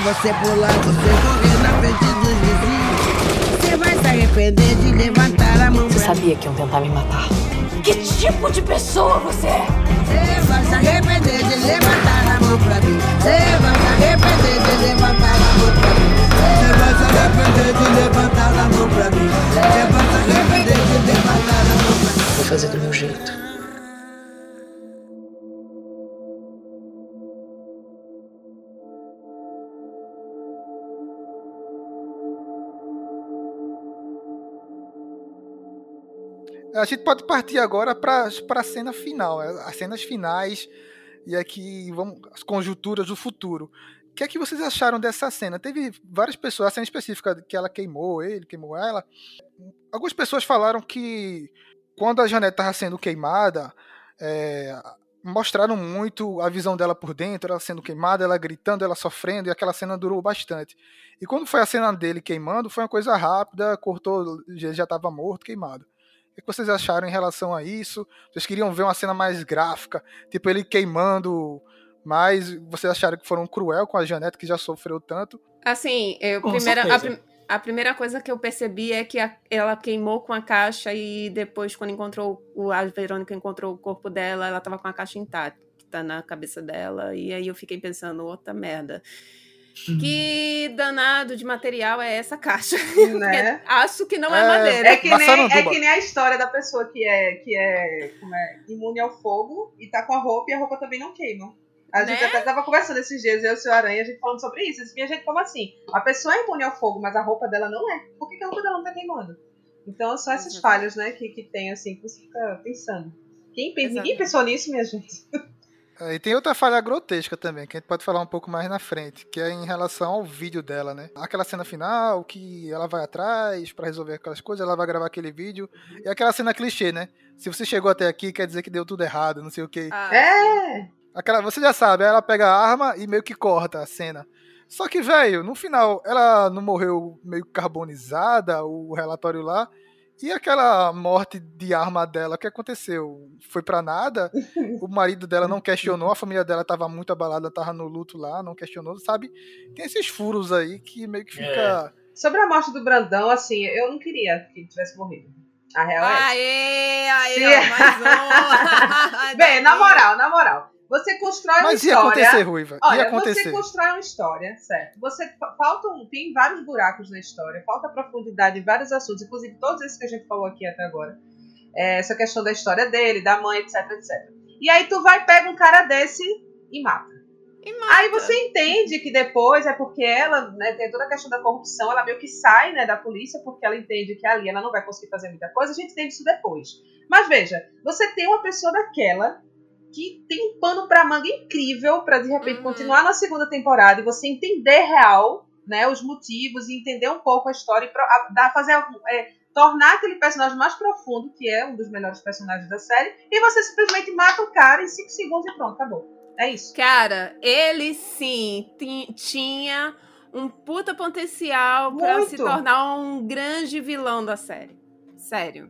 Você pular, você correr na frente dos vizinhos. Você vai se arrepender de levantar a mão Você pra mim. sabia que iam tentar me matar. Que tipo de pessoa você é? Você vai se arrepender de levantar a mão pra mim. Você vai se arrepender de levantar a mão pra mim. Você vai se arrepender de levantar a mão pra mim. Você vai se arrepender de levantar a mão pra mim. Vou fazer do meu jeito. A gente pode partir agora para a cena final, né? as cenas finais e aqui vamos as conjunturas do futuro. O que é que vocês acharam dessa cena? Teve várias pessoas, a cena específica que ela queimou ele, queimou ela. Algumas pessoas falaram que quando a Janete estava sendo queimada, é, mostraram muito a visão dela por dentro, ela sendo queimada, ela gritando, ela sofrendo, e aquela cena durou bastante. E quando foi a cena dele queimando, foi uma coisa rápida, cortou, já estava morto, queimado. O que vocês acharam em relação a isso? Vocês queriam ver uma cena mais gráfica, tipo ele queimando mais? Vocês acharam que foram cruel com a Janete, que já sofreu tanto? Assim, eu, primeira, a, prim- a primeira coisa que eu percebi é que a- ela queimou com a caixa e depois, quando encontrou o, a Verônica encontrou o corpo dela, ela tava com a caixa intacta na cabeça dela. E aí eu fiquei pensando, outra merda. Que danado de material é essa caixa? Né? Porque acho que não é, É, madeira. É que, nem, é que nem a história da pessoa que é, que é, como é imune ao fogo e tá com a roupa e a roupa também não queima. A gente Né? até tava conversando esses dias, eu e o seu Aranha, a gente falando sobre isso. E a gente, como assim? A pessoa é imune ao fogo, mas a roupa dela não é. Por que, que a roupa dela não tá queimando? Então são essas falhas, né, que, que tem, assim, que você fica pensando. Quem pensa, ninguém pensou nisso, minha gente. É, E tem outra falha grotesca também, que a gente pode falar um pouco mais na frente, que é em relação ao vídeo dela, né? Aquela cena final que ela vai atrás pra resolver aquelas coisas, ela vai gravar aquele vídeo. E aquela cena clichê, né? Se você chegou até aqui, quer dizer que deu tudo errado, não sei o quê. Ah, É! Aquela, você já sabe, ela pega a arma e meio que corta a cena. Só que, velho, no final, ela não morreu meio carbonizada, o relatório lá. E aquela morte de arma dela, o que aconteceu? Foi pra nada? O marido dela não questionou, a família dela tava muito abalada, tava no luto lá, não questionou, sabe? Tem esses furos aí que meio que fica. Sobre a morte do Brandão, assim, eu não queria que ele tivesse morrido. A real é. Aê, aê, ó, mais um. Bem, na moral, na moral. Você constrói uma Mas ia história. acontecer, Ruiva. Ia Olha, acontecer. você constrói uma história, certo? Você faltam, tem vários buracos na história, falta profundidade em vários assuntos, inclusive todos esses que a gente falou aqui até agora. É, essa questão da história dele, da mãe, etc, etc. E aí tu vai pega um cara desse e mata. E mata. Aí você entende que depois é porque ela, né, tem toda a questão da corrupção, ela meio que sai, né, da polícia porque ela entende que ali ela não vai conseguir fazer muita coisa, a gente entende isso depois. Mas veja, você tem uma pessoa daquela que tem um pano pra manga incrível pra de repente Uhum. continuar na segunda temporada e você entender real, né, os motivos e entender um pouco a história e dar, fazer algum- é, tornar aquele personagem mais profundo, que é um dos melhores personagens da série, e você simplesmente mata o cara em 5 segundos e pronto, acabou. É isso. Cara, ele sim ti- tinha um puta potencial pra Muito. se tornar um grande vilão da série. Sério.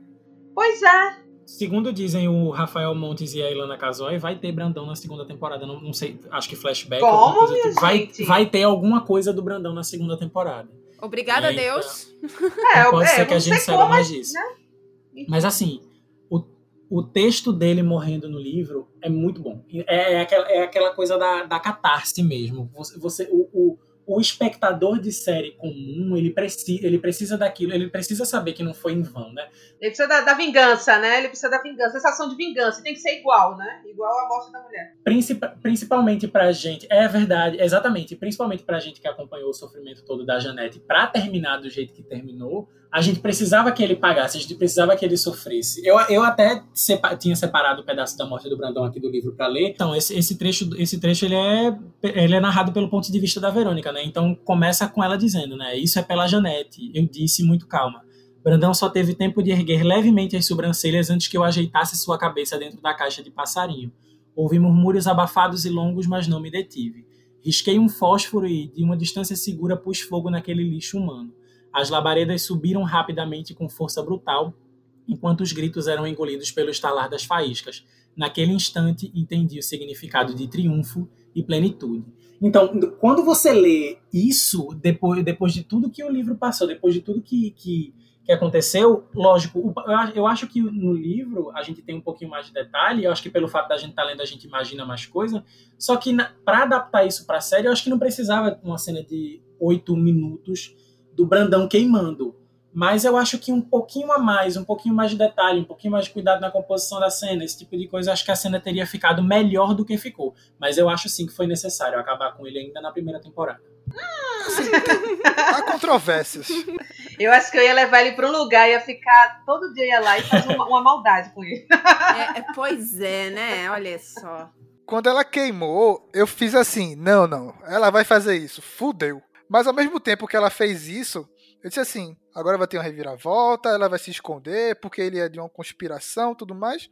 Pois é. Segundo dizem o Rafael Montes e a Ilana Casoy, vai ter Brandão na segunda temporada. Não, não sei, acho que flashback. Como, alguma coisa minha tipo. vai, gente? vai ter alguma coisa do Brandão na segunda temporada. Obrigada a. Deus. É, Pode é, ser que a gente saiba mais mas, disso. né? Mas assim, o, o texto dele morrendo no livro é muito bom. É, é aquela, é aquela coisa da, da catarse mesmo. Você, você, o, o, o espectador de série comum, ele, preci, ele precisa daquilo, ele precisa saber que não foi em vão, né? Ele precisa da, da vingança, né? Ele precisa da vingança, sensação de vingança. Tem que ser igual, né? Igual a morte da mulher. Princip- principalmente pra gente, é verdade, exatamente, principalmente pra gente que acompanhou o sofrimento todo da Janete, pra terminar do jeito que terminou, a gente precisava que ele pagasse, a gente precisava que ele sofresse. Eu, eu até sepa- tinha separado o pedaço da morte do Brandão aqui do livro pra ler. Então, esse, esse trecho, esse trecho ele, é, ele é narrado pelo ponto de vista da Verônica, né? Então, começa com ela dizendo, né? Isso é pela Janete. Eu disse muito calma. Brandão só teve tempo de erguer levemente as sobrancelhas antes que eu ajeitasse sua cabeça dentro da caixa de passarinho. Ouvi murmúrios abafados e longos, mas não me detive. Risquei um fósforo e, de uma distância segura, pus fogo naquele lixo humano. As labaredas subiram rapidamente com força brutal, enquanto os gritos eram engolidos pelo estalar das faíscas. Naquele instante, entendi o significado de triunfo e plenitude. Então, quando você lê isso, depois, depois de tudo que o livro passou, depois de tudo que, que, que aconteceu, lógico, eu acho que no livro a gente tem um pouquinho mais de detalhe, eu acho que pelo fato da gente estar lendo a gente imagina mais coisa, só que para adaptar isso para a série, eu acho que não precisava de uma cena de oito minutos do Brandão queimando. Mas eu acho que um pouquinho a mais, um pouquinho mais de detalhe, um pouquinho mais de cuidado na composição da cena, esse tipo de coisa, acho que a cena teria ficado melhor do que ficou. Mas eu acho sim que foi necessário acabar com ele ainda na primeira temporada. Há controvérsias. Eu acho que eu ia levar ele pra um lugar, ia ficar todo dia ia lá e fazer uma, uma maldade com ele. É, é, pois é, né? Olha só. Quando ela queimou, eu fiz assim: não, não, ela vai fazer isso, fudeu. Mas ao mesmo tempo que ela fez isso, eu disse assim: agora vai ter uma reviravolta, ela vai se esconder porque ele é de uma conspiração tudo mais.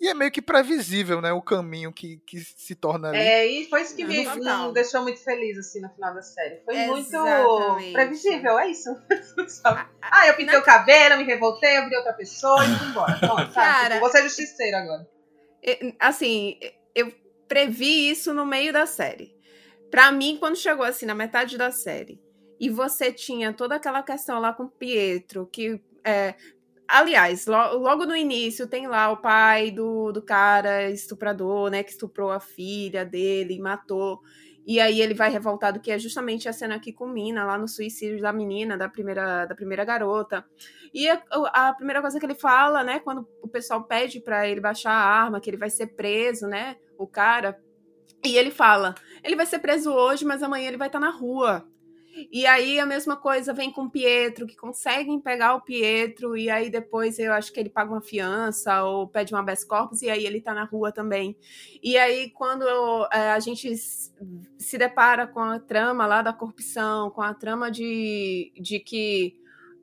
E é meio que previsível, né? O caminho que, que se torna ali. É, e foi isso que É, me deixou muito feliz, assim, no final da série. Foi muito Exatamente. previsível, é isso. ah, eu pintei o cabelo, me revoltei, eu virei outra pessoa e fui embora. Pronto, sabe? Cara, Tipo, vou ser justiceira agora. Assim, eu previ isso no meio da série. Pra mim, quando chegou assim na metade da série, e você tinha toda aquela questão lá com o Pietro, que é, Aliás, lo- logo no início tem lá o pai do, do cara estuprador, né? Que estuprou a filha dele e matou. E aí ele vai revoltado, que é justamente a cena que culmina lá no suicídio da menina, da primeira, da primeira garota. E a, a primeira coisa que ele fala, né? Quando o pessoal pede pra ele baixar a arma, que ele vai ser preso, né? O cara. E ele fala: ele vai ser preso hoje, mas amanhã ele vai estar na rua. E aí a mesma coisa vem com o Pietro, que conseguem pegar o Pietro, e aí depois eu acho que ele paga uma fiança ou pede um habeas corpus, e aí ele tá na rua também. E aí quando é, a gente se depara com a trama lá da corrupção, com a trama de, de que,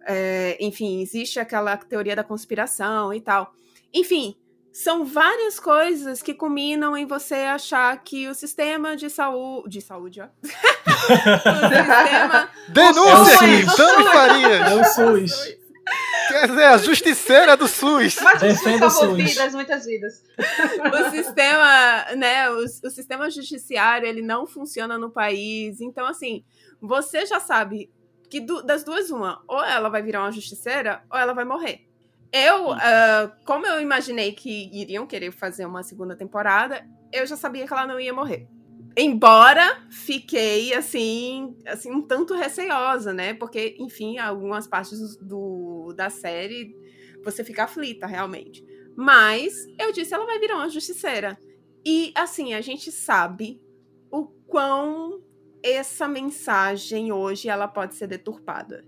é, enfim, existe aquela teoria da conspiração e tal. Enfim, são várias coisas que culminam em você achar que o sistema de saúde. De saúde, ó. o sistema. Denúncia É aqui, SUS. Tami Farias. É o SUS. Quer dizer, a justiceira do SUS. Mas Defenda o SUS. vidas, muitas vidas. o sistema, né, o, o sistema judiciário, ele não funciona no país. Então, assim, você já sabe que du- das duas, uma, ou ela vai virar uma justiceira, ou ela vai morrer. Eu, ah, como eu imaginei que iriam querer fazer uma segunda temporada, eu já sabia que ela não ia morrer. Embora fiquei, assim, assim, um tanto receosa, né? Porque, enfim, algumas partes do, da série você fica aflita, realmente. Mas eu disse, ela vai virar uma justiceira. E assim, a gente sabe o quão essa mensagem hoje ela pode ser deturpada.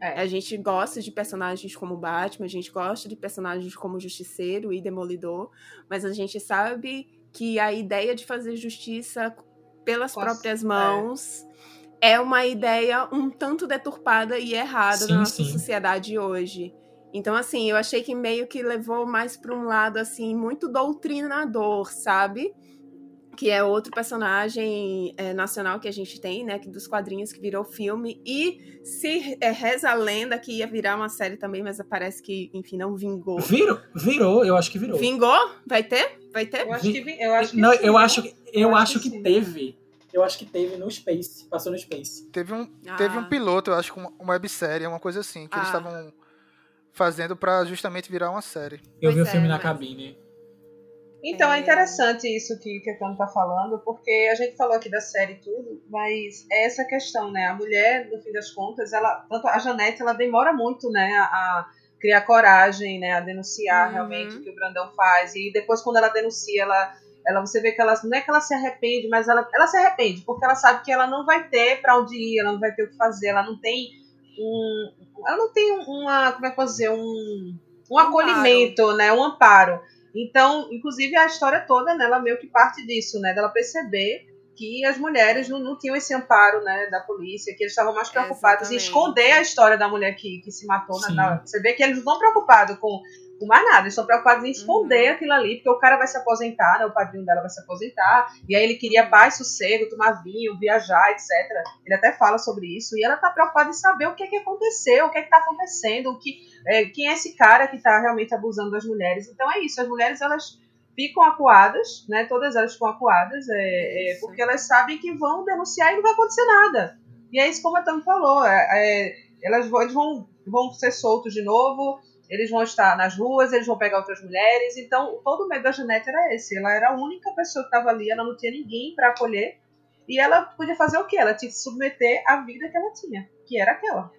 É. A gente gosta de personagens como Batman, a gente gosta de personagens como Justiceiro e Demolidor, mas a gente sabe que a ideia de fazer justiça pelas as- próprias mãos é. uma ideia um tanto deturpada e errada Sim, na nossa sim. sociedade hoje. Então, assim, eu achei que meio que levou mais para um lado, assim, muito doutrinador, sabe? Que é outro personagem é, nacional que a gente tem, né, que dos quadrinhos que virou filme e se é, reza a lenda que ia virar uma série também, mas parece que, enfim, não vingou. Virou, virou, eu acho que virou. Vingou? Vai ter? Vai ter? Eu acho que, eu acho que Não, sim, eu acho que eu, Eu acho acho que, que teve. Eu acho que teve no Space, passou no Space. Teve um, Ah. teve um piloto, eu acho, com uma websérie, uma coisa assim, que eles Ah. estavam fazendo pra justamente virar uma série. Eu Pois vi o é, filme na mas- cabine. Então é É. interessante isso que, que a Tano tá falando, porque a gente falou aqui da série e tudo, mas é essa questão, né? A mulher, no fim das contas, ela, tanto a Janete, ela demora muito, né, a, a criar coragem, né, a denunciar Uhum. realmente o que o Brandão faz. E depois, quando ela denuncia, ela, ela você vê que ela não é que ela se arrepende, mas ela, ela se arrepende, porque ela sabe que ela não vai ter pra onde ir, ela não vai ter o que fazer, ela não tem um. Ela não tem uma. Como é que eu posso dizer? Um, um acolhimento, né? Um amparo. Então, inclusive, a história toda, né, ela meio que parte disso, né? Dela perceber que as mulheres não, não tinham esse amparo, né, da polícia, que eles estavam mais preocupados em Exatamente. esconder a história da mulher que, que se matou. né, na- você vê que eles não estão preocupados com, com mais nada, eles estão preocupados em esconder Uhum. aquilo ali, porque o cara vai se aposentar, né, o padrinho dela vai se aposentar, e aí ele queria paz, sossego, tomar vinho, viajar, etc. Ele até fala sobre isso, e ela tá preocupada em saber o que é que aconteceu, o que é que tá acontecendo, o que é, quem é esse cara que está realmente abusando das mulheres. Então é isso, as mulheres elas ficam acuadas, né? Todas elas ficam acuadas, é, é, Isso. porque elas sabem que vão denunciar e não vai acontecer nada. E é isso como a Tami falou, é, é, elas vão, vão ser soltos de novo, eles vão estar nas ruas, eles vão pegar outras mulheres. Então todo o medo da Janete era esse. Ela era a única pessoa que estava ali, ela não tinha ninguém para acolher. E ela podia fazer o quê? Ela tinha que se submeter à vida que ela tinha, que era aquela.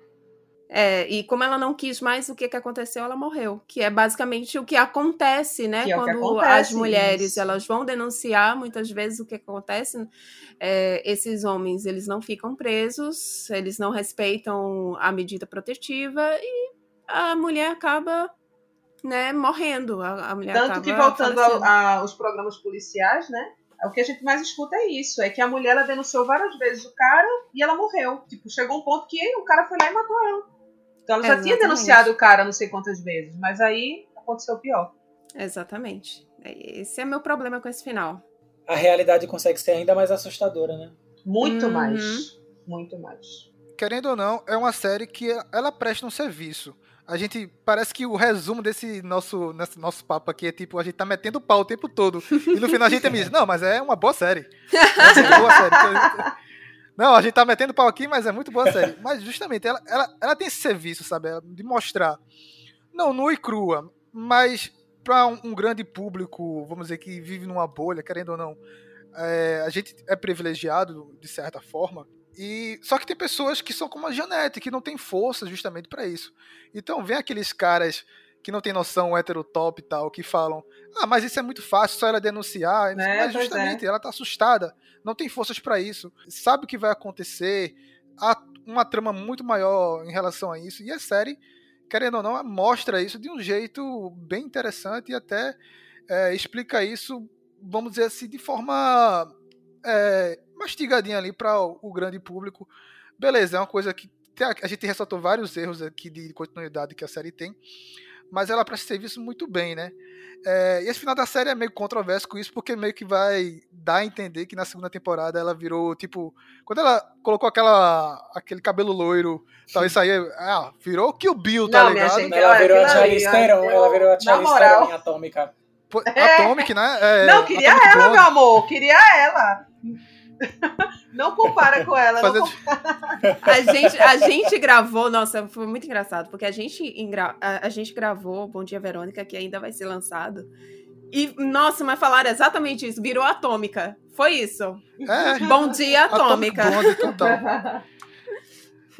É, e como ela não quis mais, o que, que aconteceu? Ela morreu. Que é basicamente o que acontece, né? Que é Quando acontece, as mulheres isso. elas vão denunciar, muitas vezes o que acontece, é, esses homens eles não ficam presos, eles não respeitam a medida protetiva e a mulher acaba né, morrendo. A, a mulher Tanto acaba que voltando ao- falecendo. a- aos programas policiais, né? O que a gente mais escuta é isso, é que a mulher ela denunciou várias vezes o cara e ela morreu. Tipo, chegou um ponto que o cara foi lá e matou ela. Então ela já tinha Exatamente. denunciado o cara não sei quantas vezes, mas aí aconteceu o pior. Exatamente. Esse é meu problema com esse final. A realidade consegue ser ainda mais assustadora, né? Muito Uhum. mais. Muito mais. Querendo ou não, é uma série que ela presta um serviço. A gente parece que o resumo desse nosso, nosso papo aqui é tipo, a gente tá metendo pau o tempo todo. E no final a gente diz, não, mas é uma boa série. É uma boa série. Não, a gente tá metendo pau aqui, mas é muito boa série. Mas justamente, ela, ela, ela tem esse serviço, sabe? De mostrar, não nua e crua, mas para um, um grande público, vamos dizer, que vive numa bolha, querendo ou não, é, a gente é privilegiado, de certa forma, e só que tem pessoas que são como a Janete, que não tem força justamente para isso. Então vem aqueles caras que não tem noção heterotop e tal, que falam: "Ah, mas isso é muito fácil, só ela denunciar". É, mas pois justamente ela tá assustada, não tem forças para isso, sabe o que vai acontecer, há uma trama muito maior em relação a isso. E a série, querendo ou não, mostra isso de um jeito bem interessante e até é, explica isso, vamos dizer assim, de forma é, mastigadinha ali para o, o grande público. Beleza, é uma coisa que a gente ressaltou vários erros aqui de continuidade que a série tem, mas ela presta serviço muito bem, né? É, e esse final da série é meio controverso com isso, porque meio que vai dar a entender que na segunda temporada ela virou, tipo, quando ela colocou aquela, aquele cabelo loiro, tal, isso aí, ah, virou Kill Bill, tá Não, minha ligado? gente, Ela olha, virou a aquilo ali, Charlize ó, Theron, eu- ela virou a Charlize Atômica. Pô, Atomic, né? É, não, queria Atomic ela, Blonde. meu amor. Queria ela. Não compara com ela. Fazer- Não compara. A gente, a gente gravou, nossa, foi muito engraçado, porque a gente, engra- a, a gente gravou Bom Dia Verônica, que ainda vai ser lançado. E, nossa, mas falaram exatamente isso, virou atômica. Foi isso. É, Bom dia, Atomic atômica. Total.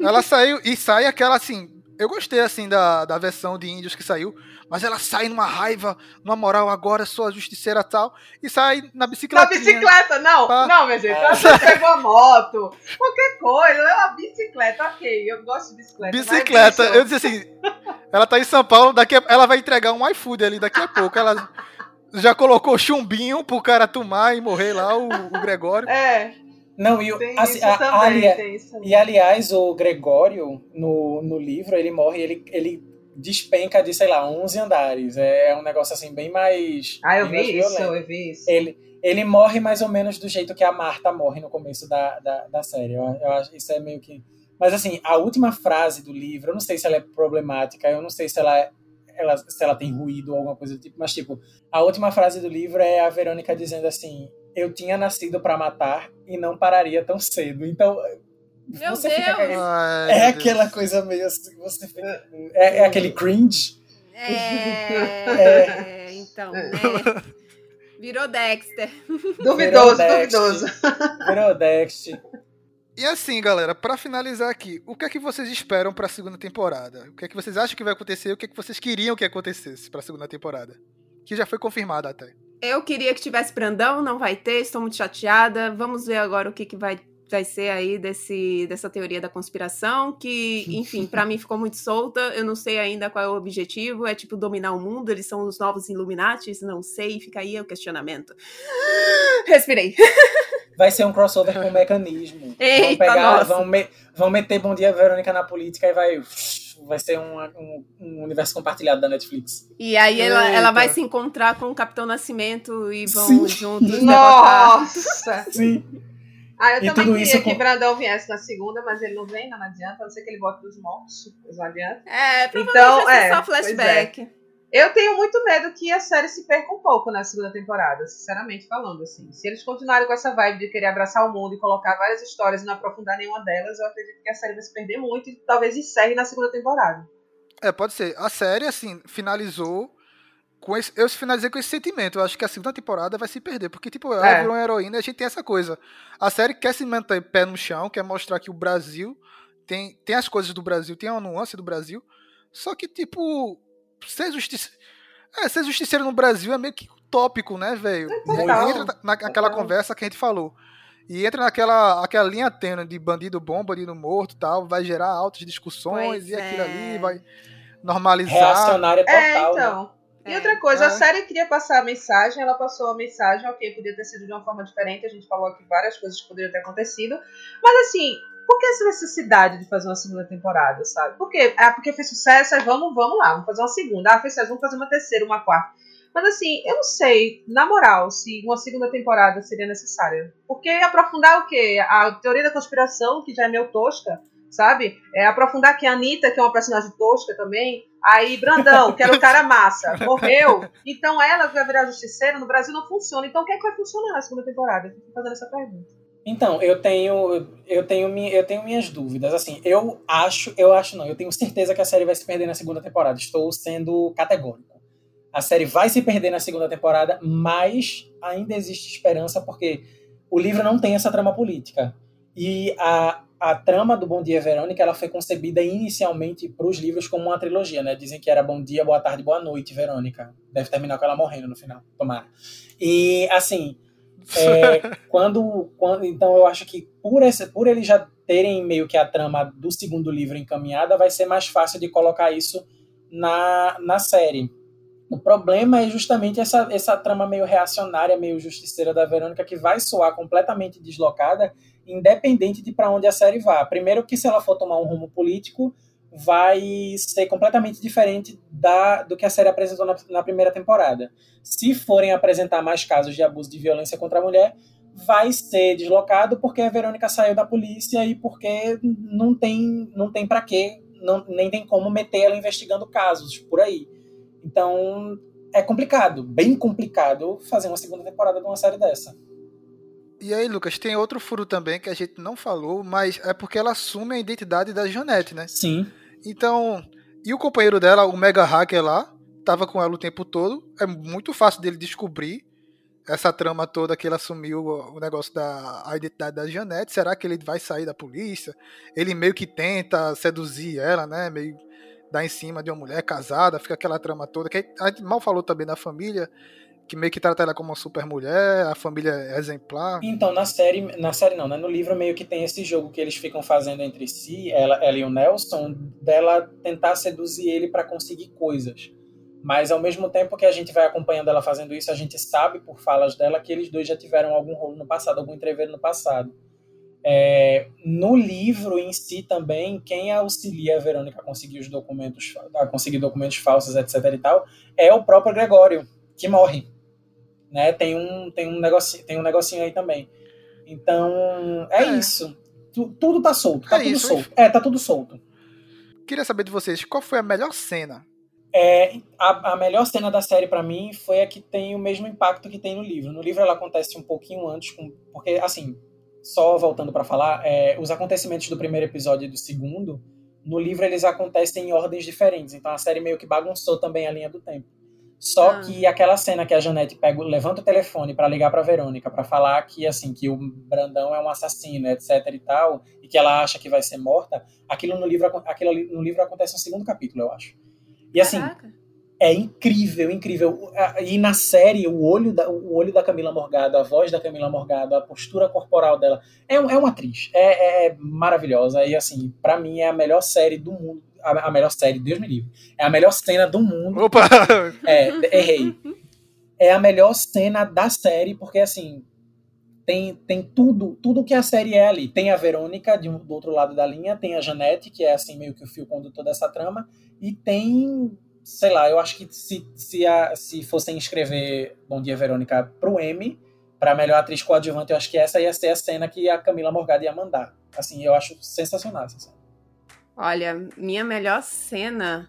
Ela saiu e sai aquela assim. Eu gostei assim da, da versão de índios que saiu, mas ela sai numa raiva, numa moral, agora sou a justiceira tal, e sai na Na bicicleta. bicicleta, não. Tá. Não, minha gente. Ela pegou a moto. Qualquer coisa. É uma bicicleta, ok. Eu gosto de bicicleta. Bicicleta, eu disse assim, ela tá em São Paulo, daqui a- ela vai entregar um iFood ali daqui a pouco. Ela já colocou chumbinho pro cara tomar e morrer lá, o, o Gregório. É, Não, e, tem assim, isso a- também. ali- tem isso também. E aliás, o Gregório, no, no livro, ele morre, ele, ele despenca de, sei lá, 11 andares. É, é um negócio assim bem mais. Ah, eu mais vi isso, violento. eu vi isso. Ele, ele morre mais ou menos do jeito que a Marta morre no começo da, da, da série. Eu, eu acho isso é meio que. Mas assim, a última frase do livro, eu não sei se ela é problemática, eu não sei se ela, ela, se ela tem ruído ou alguma coisa do tipo, mas tipo, a última frase do livro é a Verônica dizendo assim: Eu tinha nascido para matar e não pararia tão cedo. Então. Meu você Deus! fica aquele- Ai, é meu aquela coisa meio assim, você fica, é, é aquele cringe. É, então, né? Virou Dexter. Duvidoso, Virou Dexter. duvidoso. Virou Dexter. E assim, galera, pra finalizar aqui, o que é que vocês esperam pra segunda temporada? O que é que vocês acham que vai acontecer? O que é que vocês queriam que acontecesse pra segunda temporada? Que já foi confirmada até. Eu queria que tivesse Brandão, não vai ter, estou muito chateada. Vamos ver agora o que, que vai, vai ser aí desse, dessa teoria da conspiração, que, enfim, pra mim ficou muito solta. Eu não sei ainda qual é o objetivo. É tipo dominar o mundo, eles são os novos Illuminatis, não sei, fica aí o questionamento. Respirei. Vai ser um crossover com mecanismo. vão, Eita, pegar, nossa. vão, me- vão meter Bom Dia Verônica na política e vai. Vai ser um, um, um universo compartilhado da Netflix. E aí ela, ela vai se encontrar com o Capitão Nascimento e vão Sim. juntos. Nossa! Sim. Ah, eu E também queria isso que com- Brandão viesse na segunda, mas ele não vem, não adianta, a não ser que ele bote dos mortos, mas não adianta. É, provavelmente Então, vai ser é, só pois flashback. Eu tenho muito medo que a série se perca um pouco na segunda temporada, sinceramente falando, assim. Se eles continuarem com essa vibe de querer abraçar o mundo e colocar várias histórias e não aprofundar nenhuma delas, eu acredito que a série vai se perder muito e talvez encerre na segunda temporada. É, pode ser. A série, assim, finalizou com esse. Eu finalizei com esse sentimento. Eu acho que a segunda temporada vai se perder. Porque, tipo, ela É. virou uma heroína e a gente tem essa coisa. A série quer se manter pé no chão, quer mostrar que o Brasil tem, tem as coisas do Brasil, tem uma nuance do Brasil. Só que, tipo, ser justiceiro. É, ser justiceiro no Brasil é meio que utópico, né, velho? E total. entra na- naquela conversa que a gente falou. E entra naquela aquela linha tênue de bandido bom, bandido morto e tal, vai gerar altas discussões Pois e aquilo é. ali vai normalizar. Reacionária total. É, né? então. E É. outra coisa, É. a série queria passar a mensagem, ela passou a mensagem, ok, podia ter sido de uma forma diferente, a gente falou aqui várias coisas que poderiam ter acontecido, mas assim, por que essa necessidade de fazer uma segunda temporada, sabe? Por quê? Ah, porque fez sucesso, aí vamos, vamos lá, vamos fazer uma segunda. Ah, fez sucesso, vamos fazer uma terceira, uma quarta. Mas assim, eu não sei, na moral, se uma segunda temporada seria necessária. Porque aprofundar o quê? A teoria da conspiração, que já é meio tosca, sabe? É aprofundar que a Anitta, que é uma personagem tosca também. Aí, Brandão, que era o cara massa, morreu. Então ela vai virar justiceira. No Brasil não funciona. Então o que é que vai funcionar na segunda temporada? Tô fazendo essa pergunta. Então, eu tenho, eu tenho, eu tenho minhas dúvidas. Assim, eu acho, eu acho não, eu tenho certeza que a série vai se perder na segunda temporada. Estou sendo categórico. A série vai se perder na segunda temporada, mas ainda existe esperança porque o livro não tem essa trama política. E a, a trama do Bom Dia Verônica, ela foi concebida inicialmente para os livros como uma trilogia, né? Dizem que era Bom Dia, Boa Tarde, Boa Noite, Verônica. Deve terminar com ela morrendo no final, tomara. E assim, é, quando, quando então eu acho que por esse por eles já terem meio que a trama do segundo livro encaminhada vai ser mais fácil de colocar isso na, na série. O problema é justamente essa, essa trama meio reacionária meio justiceira da Verônica que vai soar completamente deslocada independente de para onde a série vá. Primeiro que se ela for tomar um rumo político vai ser completamente diferente da, do que a série apresentou na, na primeira temporada se forem apresentar mais casos de abuso de violência contra a mulher, vai ser deslocado porque a Verônica saiu da polícia e porque não tem, não tem para quê, não, nem tem como meter ela investigando casos por aí. Então é complicado, bem complicado fazer uma segunda temporada de uma série dessa. E aí, Lucas, tem outro furo também que a gente não falou, mas é porque ela assume a identidade da Janete, né? Sim. Então, e o companheiro dela, o mega hacker lá, tava com ela o tempo todo. É muito fácil dele descobrir essa trama toda que ele assumiu o negócio da a identidade da Janete. Será que ele vai sair da polícia? Ele meio que tenta seduzir ela, né? Meio dar em cima de uma mulher casada, fica aquela trama toda. Que a gente mal falou também da família, que meio que trata ela como uma super mulher, a família é exemplar. Então, na série, na série não, né? No livro meio que tem esse jogo que eles ficam fazendo entre si, ela, ela e o Nelson, dela tentar seduzir ele para conseguir coisas. Mas ao mesmo tempo que a gente vai acompanhando ela fazendo isso, a gente sabe por falas dela que eles dois já tiveram algum rolo no passado, algum entreveiro no passado. É, no livro em si também, quem auxilia a Verônica a conseguir os documentos, a conseguir documentos falsos, etc e tal, é o próprio Gregório, que morre. Né? Tem, um, tem, um negocinho, tem um negocinho aí também. Então, é, É. isso. Tu- tudo tá solto. Tá É tudo isso, solto. É, tá tudo solto. Queria saber de vocês, qual foi a melhor cena? É, a, a melhor cena da série pra mim foi a que tem o mesmo impacto que tem no livro. No livro ela acontece um pouquinho antes, com- porque assim, só voltando pra falar, é, os acontecimentos do primeiro episódio e do segundo, no livro eles acontecem em ordens diferentes. Então a série meio que bagunçou também a linha do tempo. Só Ah. que aquela cena que a Janete pega, levanta o telefone pra ligar pra Verônica pra falar que assim que o Brandão é um assassino, etc e tal, e que ela acha que vai ser morta, aquilo no livro, aquilo no livro acontece no segundo capítulo, eu acho. E assim, Caraca. é incrível, incrível. E na série, o olho da, o olho da Camila Morgado, a voz da Camila Morgado, a postura corporal dela, é, um- é uma atriz. É, é maravilhosa. E assim, pra mim é a melhor série do mundo. A, a melhor série, Deus me livre. É a melhor cena do mundo. Opa! É, errei. É a melhor cena da série, porque assim. Tem, tem tudo, tudo que a série é ali. Tem a Verônica de um- do outro lado da linha, tem a Janete, que é assim meio que o fio condutor dessa trama, e tem, sei lá, eu acho que se, se, a, se fossem escrever Bom Dia Verônica pro M, pra melhor atriz coadjuvante, eu acho que essa ia ser a cena que a Camila Morgado ia mandar. Assim, eu acho sensacional essa cena. Olha, minha melhor cena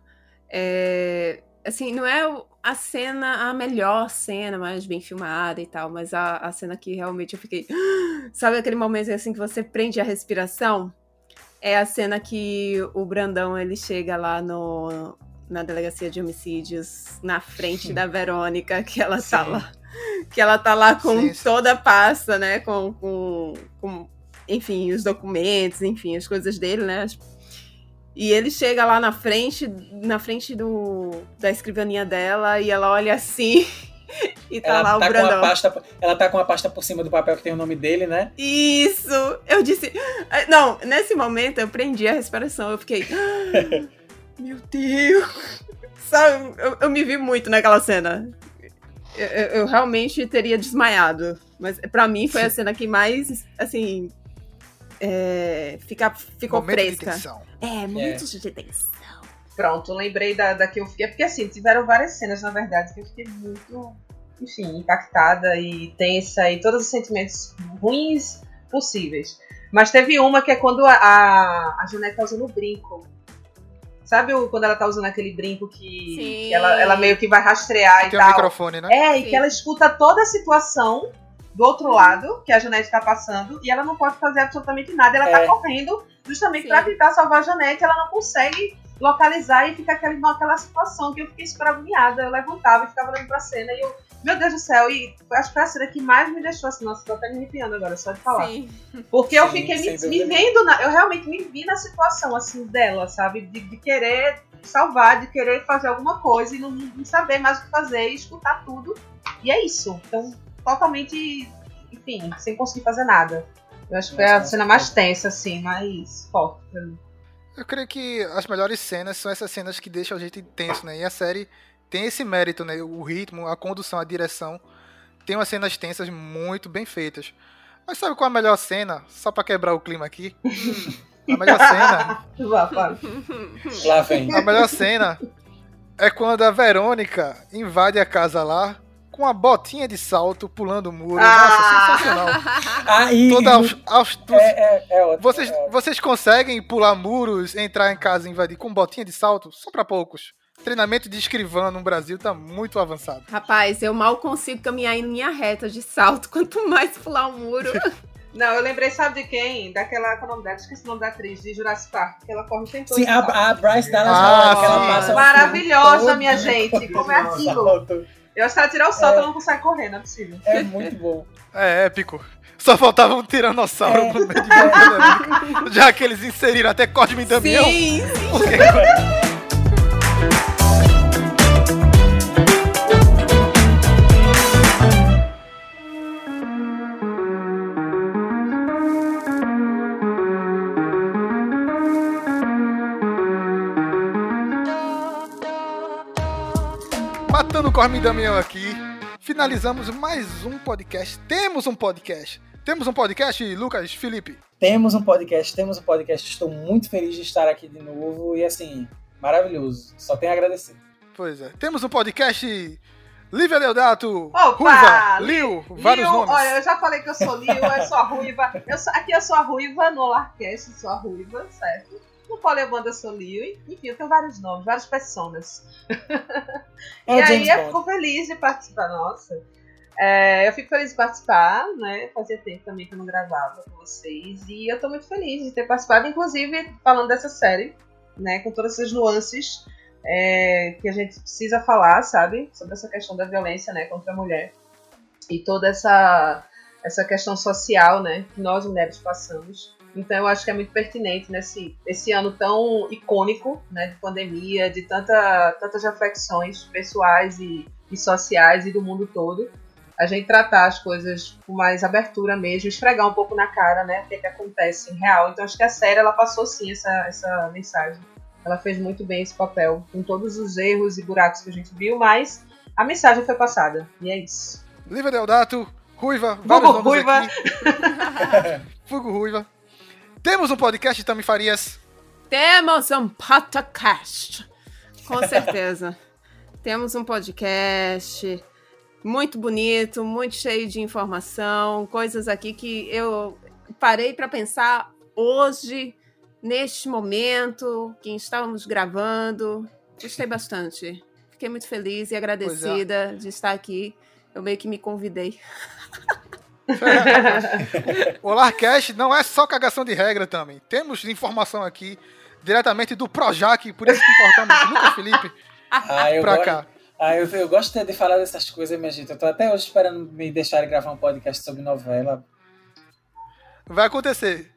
é. Assim, não é a cena, a melhor cena, mais bem filmada e tal, mas a, a cena que realmente eu fiquei. Sabe aquele momento assim que você prende a respiração? É a cena que o Brandão ele chega lá no, na delegacia de homicídios, na frente da Verônica, que ela tá Sim. lá. Que ela tá lá com Sim, sim. toda a pasta, né? Com, com, com, enfim, os documentos, enfim, as coisas dele, né? as e ele chega lá na frente, na frente do, da escrivaninha dela, e ela olha assim, e tá ela, lá o tá com a Brandão. pasta, ela tá com a pasta por cima do papel que tem o nome dele, né? Isso! Eu disse. "Ah, Não, nesse momento eu prendi a respiração, eu fiquei. "Ah, Meu Deus! Sabe, eu, eu me vi muito naquela cena. Eu, eu- eu realmente teria desmaiado. Mas pra mim foi a cena que mais, assim. É, fica, ficou Momento de fresca. tensão. É, momentos de tensão. Pronto, lembrei da, da que eu fiquei. Porque assim, tiveram várias cenas, na verdade, que eu fiquei muito, enfim, impactada e tensa e todos os sentimentos ruins possíveis. Mas teve uma que é quando a, a, a Janete tá usando o brinco. Sabe o, quando ela tá usando aquele brinco que, que ela, ela meio que vai rastrear e Tem um tal? microfone, né? É, e Sim. que ela escuta toda a situação do outro lado, que a Janete tá passando, e ela não pode fazer absolutamente nada. Ela É. tá correndo justamente pra tentar salvar a Janete, ela não consegue localizar e fica aquela, aquela situação que eu fiquei super agoniada. Eu levantava e ficava olhando pra cena e eu, meu Deus do céu, e acho que foi a cena que mais me deixou assim, nossa, tô até me arrepiando agora, só de falar. Sim. Porque eu Sim, fiquei me, me vendo, na- eu realmente me vi na situação assim dela, sabe? De, de querer salvar, de querer fazer alguma coisa e não, não saber mais o que fazer e escutar tudo. E é isso. Então, totalmente, enfim, sem conseguir fazer nada. Eu acho que foi a cena mais tensa, assim, mais forte pra mim. Eu creio que as melhores cenas são essas cenas que deixam a gente tenso, né? E a série tem esse mérito, né? O ritmo, a condução, a direção. Tem umas cenas tensas muito bem feitas. Mas sabe qual é a melhor cena? Só pra quebrar o clima aqui. A melhor cena. Lá vem. a melhor cena é quando a Verônica invade a casa lá com a botinha de salto pulando o muro. Ah! Nossa, sensacional. Ah, e, Toda aus- astúcia. é, é, é ótimo, Vocês, é vocês conseguem pular muros, entrar em casa e invadir com botinha de salto? Só pra poucos. Treinamento de escrivã no Brasil tá muito avançado. Rapaz, eu mal consigo caminhar em linha reta de salto, quanto mais pular um muro. Não, eu lembrei, sabe de quem? Daquela, qual é o nome dela? Esqueci o nome da atriz, de Jurassic Park, que ela corre o tempo todo. Sim, a, a Bryce Dallas Ah, Howard, que ela passa o Maravilhosa, minha gente. Como é aquilo? Eu acho que ela tirar o salto, ela não consegue correr, não é possível. É muito bom. É épico. Só faltava um tiranossauro É. no meio de Verônica. Já que eles inseriram até Cosme e Damião. Sim, Porque- Matando o Cosme e Damião aqui. Finalizamos mais um podcast. Temos um podcast. Temos um podcast, Lucas, Felipe? Temos um podcast, temos um podcast. Estou muito feliz de estar aqui de novo e assim, maravilhoso. Só tenho a agradecer. Pois é. Temos um podcast Lívia Leodato, Opa! Ruiva, Liu, vários nomes. Olha, eu já falei que eu sou Liu, eu sou a Ruiva. Eu sou, aqui eu sou a Ruiva, no Larcast sou a Ruiva, certo? No Poliamanda eu sou Liu, enfim, eu tenho vários nomes, várias personas. É e aí eu fico feliz de participar, nossa. É, eu fico feliz de participar, né? Fazia tempo também que eu não gravava com vocês. E eu tô muito feliz de ter participado, inclusive falando dessa série, né? Com todas essas nuances é, que a gente precisa falar, sabe? Sobre essa questão da violência, né? Contra a mulher. E toda essa, essa questão social, né? Que nós mulheres passamos. Então eu acho que é muito pertinente nesse esse ano tão icônico, né? De pandemia, de tanta, tantas reflexões pessoais e, e sociais e do mundo todo a gente tratar as coisas com mais abertura mesmo, esfregar um pouco na cara, né, o que, é que acontece em real. Então acho que a série ela passou sim essa, essa mensagem. Ela fez muito bem esse papel, com todos os erros e buracos que a gente viu, mas a mensagem foi passada. E é isso. Lívia Deodato, Ruiva, nomes Ruiva. aqui. Fugo Ruiva. Temos um podcast, Tami Farias. Temos um podcast. Com certeza. Temos um podcast muito bonito, muito cheio de informação, coisas aqui que eu parei para pensar hoje, neste momento que estávamos gravando. Gostei bastante. Fiquei muito feliz e agradecida de estar aqui. Eu meio que me convidei. O Larcast não é só cagação de regra também. Temos informação aqui diretamente do Projac, por isso que importamos Lucas Felipe Ah, eu pra gosto, cá. ah, eu, eu gosto de falar dessas coisas, minha gente. Eu tô até hoje esperando me deixarem gravar um podcast sobre novela. Vai acontecer.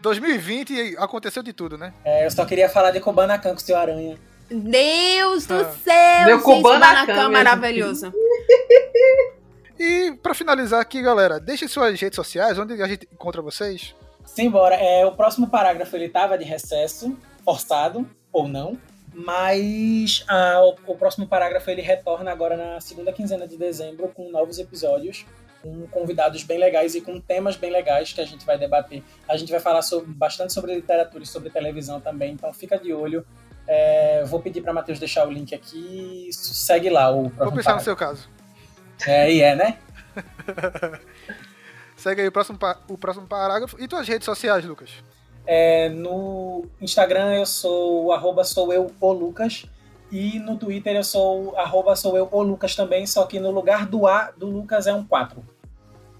2020 aconteceu de tudo, né? É, eu só queria falar de Kubanacan com o seu Aranha. Deus do Ah. céu! Meu gente, Kubanacan, Kubanacan maravilhoso. E pra finalizar aqui, galera, deixem suas redes sociais, onde a gente encontra vocês. Simbora. É, o próximo parágrafo ele tava de recesso, forçado ou não. Mas ah, o, o próximo parágrafo ele retorna agora na segunda quinzena de dezembro com novos episódios, com convidados bem legais e com temas bem legais que a gente vai debater. A gente vai falar sobre- bastante sobre literatura e sobre televisão também, então fica de olho. É, vou pedir para Matheus deixar o link aqui. Segue lá o Vou próximo pensar no parágrafo. seu caso. É, e é, né? Segue aí o próximo, o próximo parágrafo. E tuas redes sociais, Lucas? É, no Instagram eu sou o arroba sou eu o Lucas e no Twitter eu sou o arroba sou eu o Lucas também, só que no lugar do A do Lucas é um 4.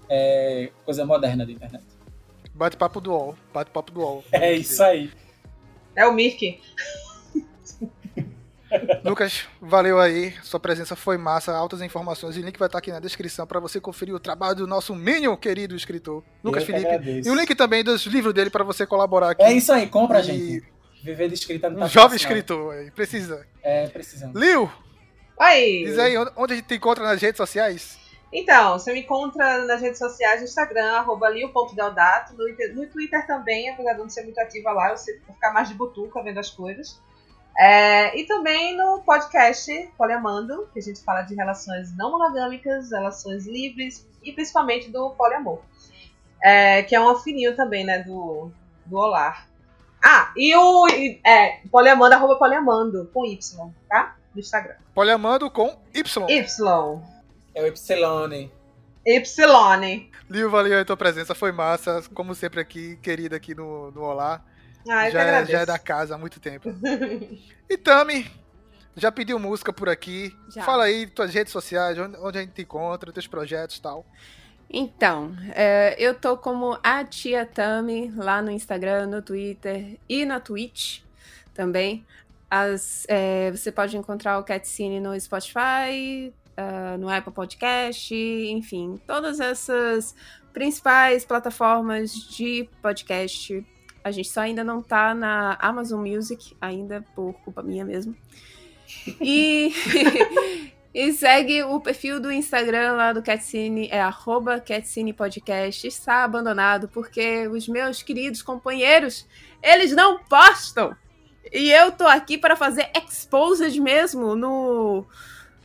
É coisa moderna da internet. Bate-papo do UOL. Bate-papo do UOL. É isso aí. É o Mirk. Lucas, valeu aí. Sua presença foi massa. Altas informações. E o link vai estar aqui na descrição para você conferir o trabalho do nosso Minion, querido escritor, Lucas Felipe. agradeço. E o link também dos livros dele para você colaborar aqui. É isso aí, compra, E gente. Viver de escrita não Um tá jovem fácil, não. escritor. aí, Precisa. É, precisando. Liu, Oi! diz aí onde- a gente te encontra nas redes sociais. Então, você me encontra nas redes sociais, no Instagram, arroba lio.deodato, no, Twitter- no Twitter também, apesar de não ser muito ativa lá, eu sei- vou ficar mais de butuca vendo as coisas. É, e também no podcast Poliamando, que a gente fala de relações não monogâmicas, relações livres e principalmente do poliamor. É, que é um afininho também, né, do, do Olar. Ah, e o é, poliamando, arroba poliamando, com Y, tá? No Instagram. Poliamando com Y. Y. É o Epsilone. Y. Liu, valeu aí tua presença. Foi massa. Como sempre aqui, querida aqui no, no Olá. Ah, já, é- agradeço. já é da casa há muito tempo. E Tami, já pediu música por aqui. Já. Fala aí tuas redes sociais, onde, onde a gente te encontra, teus projetos e tal. Então, é, eu tô como a Tia Tami lá no Instagram, no Twitter e na Twitch também. As, é, você pode encontrar o Catcine no Spotify, ah, no Apple Podcast, enfim, todas essas principais plataformas de podcast. A gente só ainda não tá na Amazon Music, ainda por culpa minha mesmo. E, e segue o perfil do Instagram lá do Catcine, é arroba Catcine Podcast. Está abandonado porque os meus queridos companheiros, eles não postam. E eu tô aqui para fazer exposed mesmo no,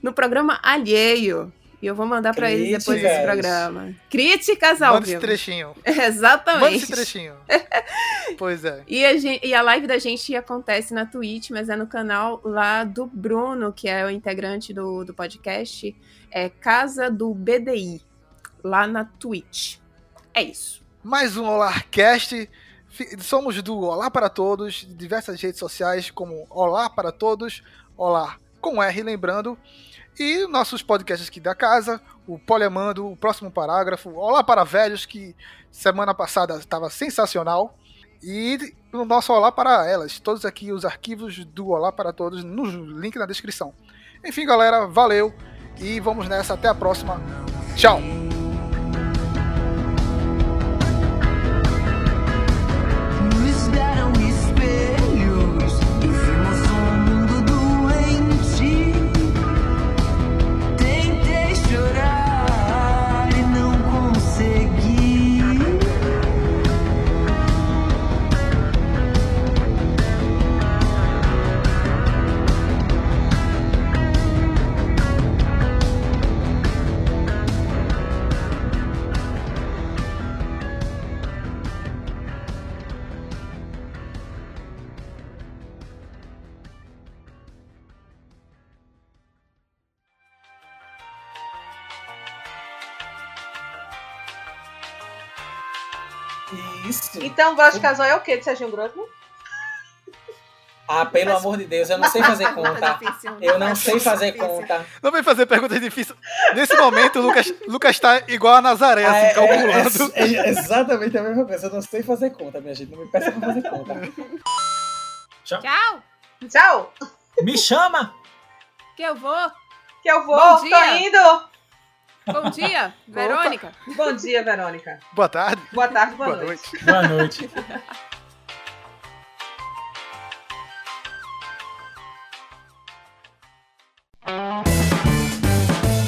no programa alheio. E eu vou mandar pra eles depois desse programa. Críticas ao Manda esse vivo. trechinho. Exatamente. Manda esse trechinho. pois é. E a, gen- e a live da gente acontece na Twitch, mas é no canal lá do Bruno, que é o integrante do, do podcast, é Casa do BDI, lá na Twitch. É isso. Mais um Olarcast. Somos do Olá para Todos, diversas redes sociais como Olá para Todos, Olá com R, lembrando. E nossos podcasts aqui da casa, o Poliamando, o próximo parágrafo, Olá para Velhos, que semana passada estava sensacional. E o nosso Olá para Elas, todos aqui os arquivos do Olá para Todos no link na descrição. Enfim, galera, valeu e vamos nessa. Até a próxima. Tchau! Então, voz de casal é o quê de Serginho Grosso? Ah, pelo amor de Deus, eu não sei fazer conta. Eu não sei fazer conta. Não vem fazer perguntas difíceis. Nesse momento, o Lucas, Lucas tá igual a Nazaré, assim, Ah, é- calculando. é- é exatamente a mesma coisa. Eu não sei fazer conta, minha gente. Não me peça pra fazer conta. Tchau. Tchau. Me chama! Que eu vou. Que eu vou. Bom Tô indo. Bom dia, Verônica. Bom dia, Verônica. Boa tarde. Boa tarde, boa, Boa noite. Boa noite.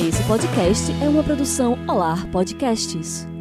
Esse podcast é uma produção Olar Podcasts.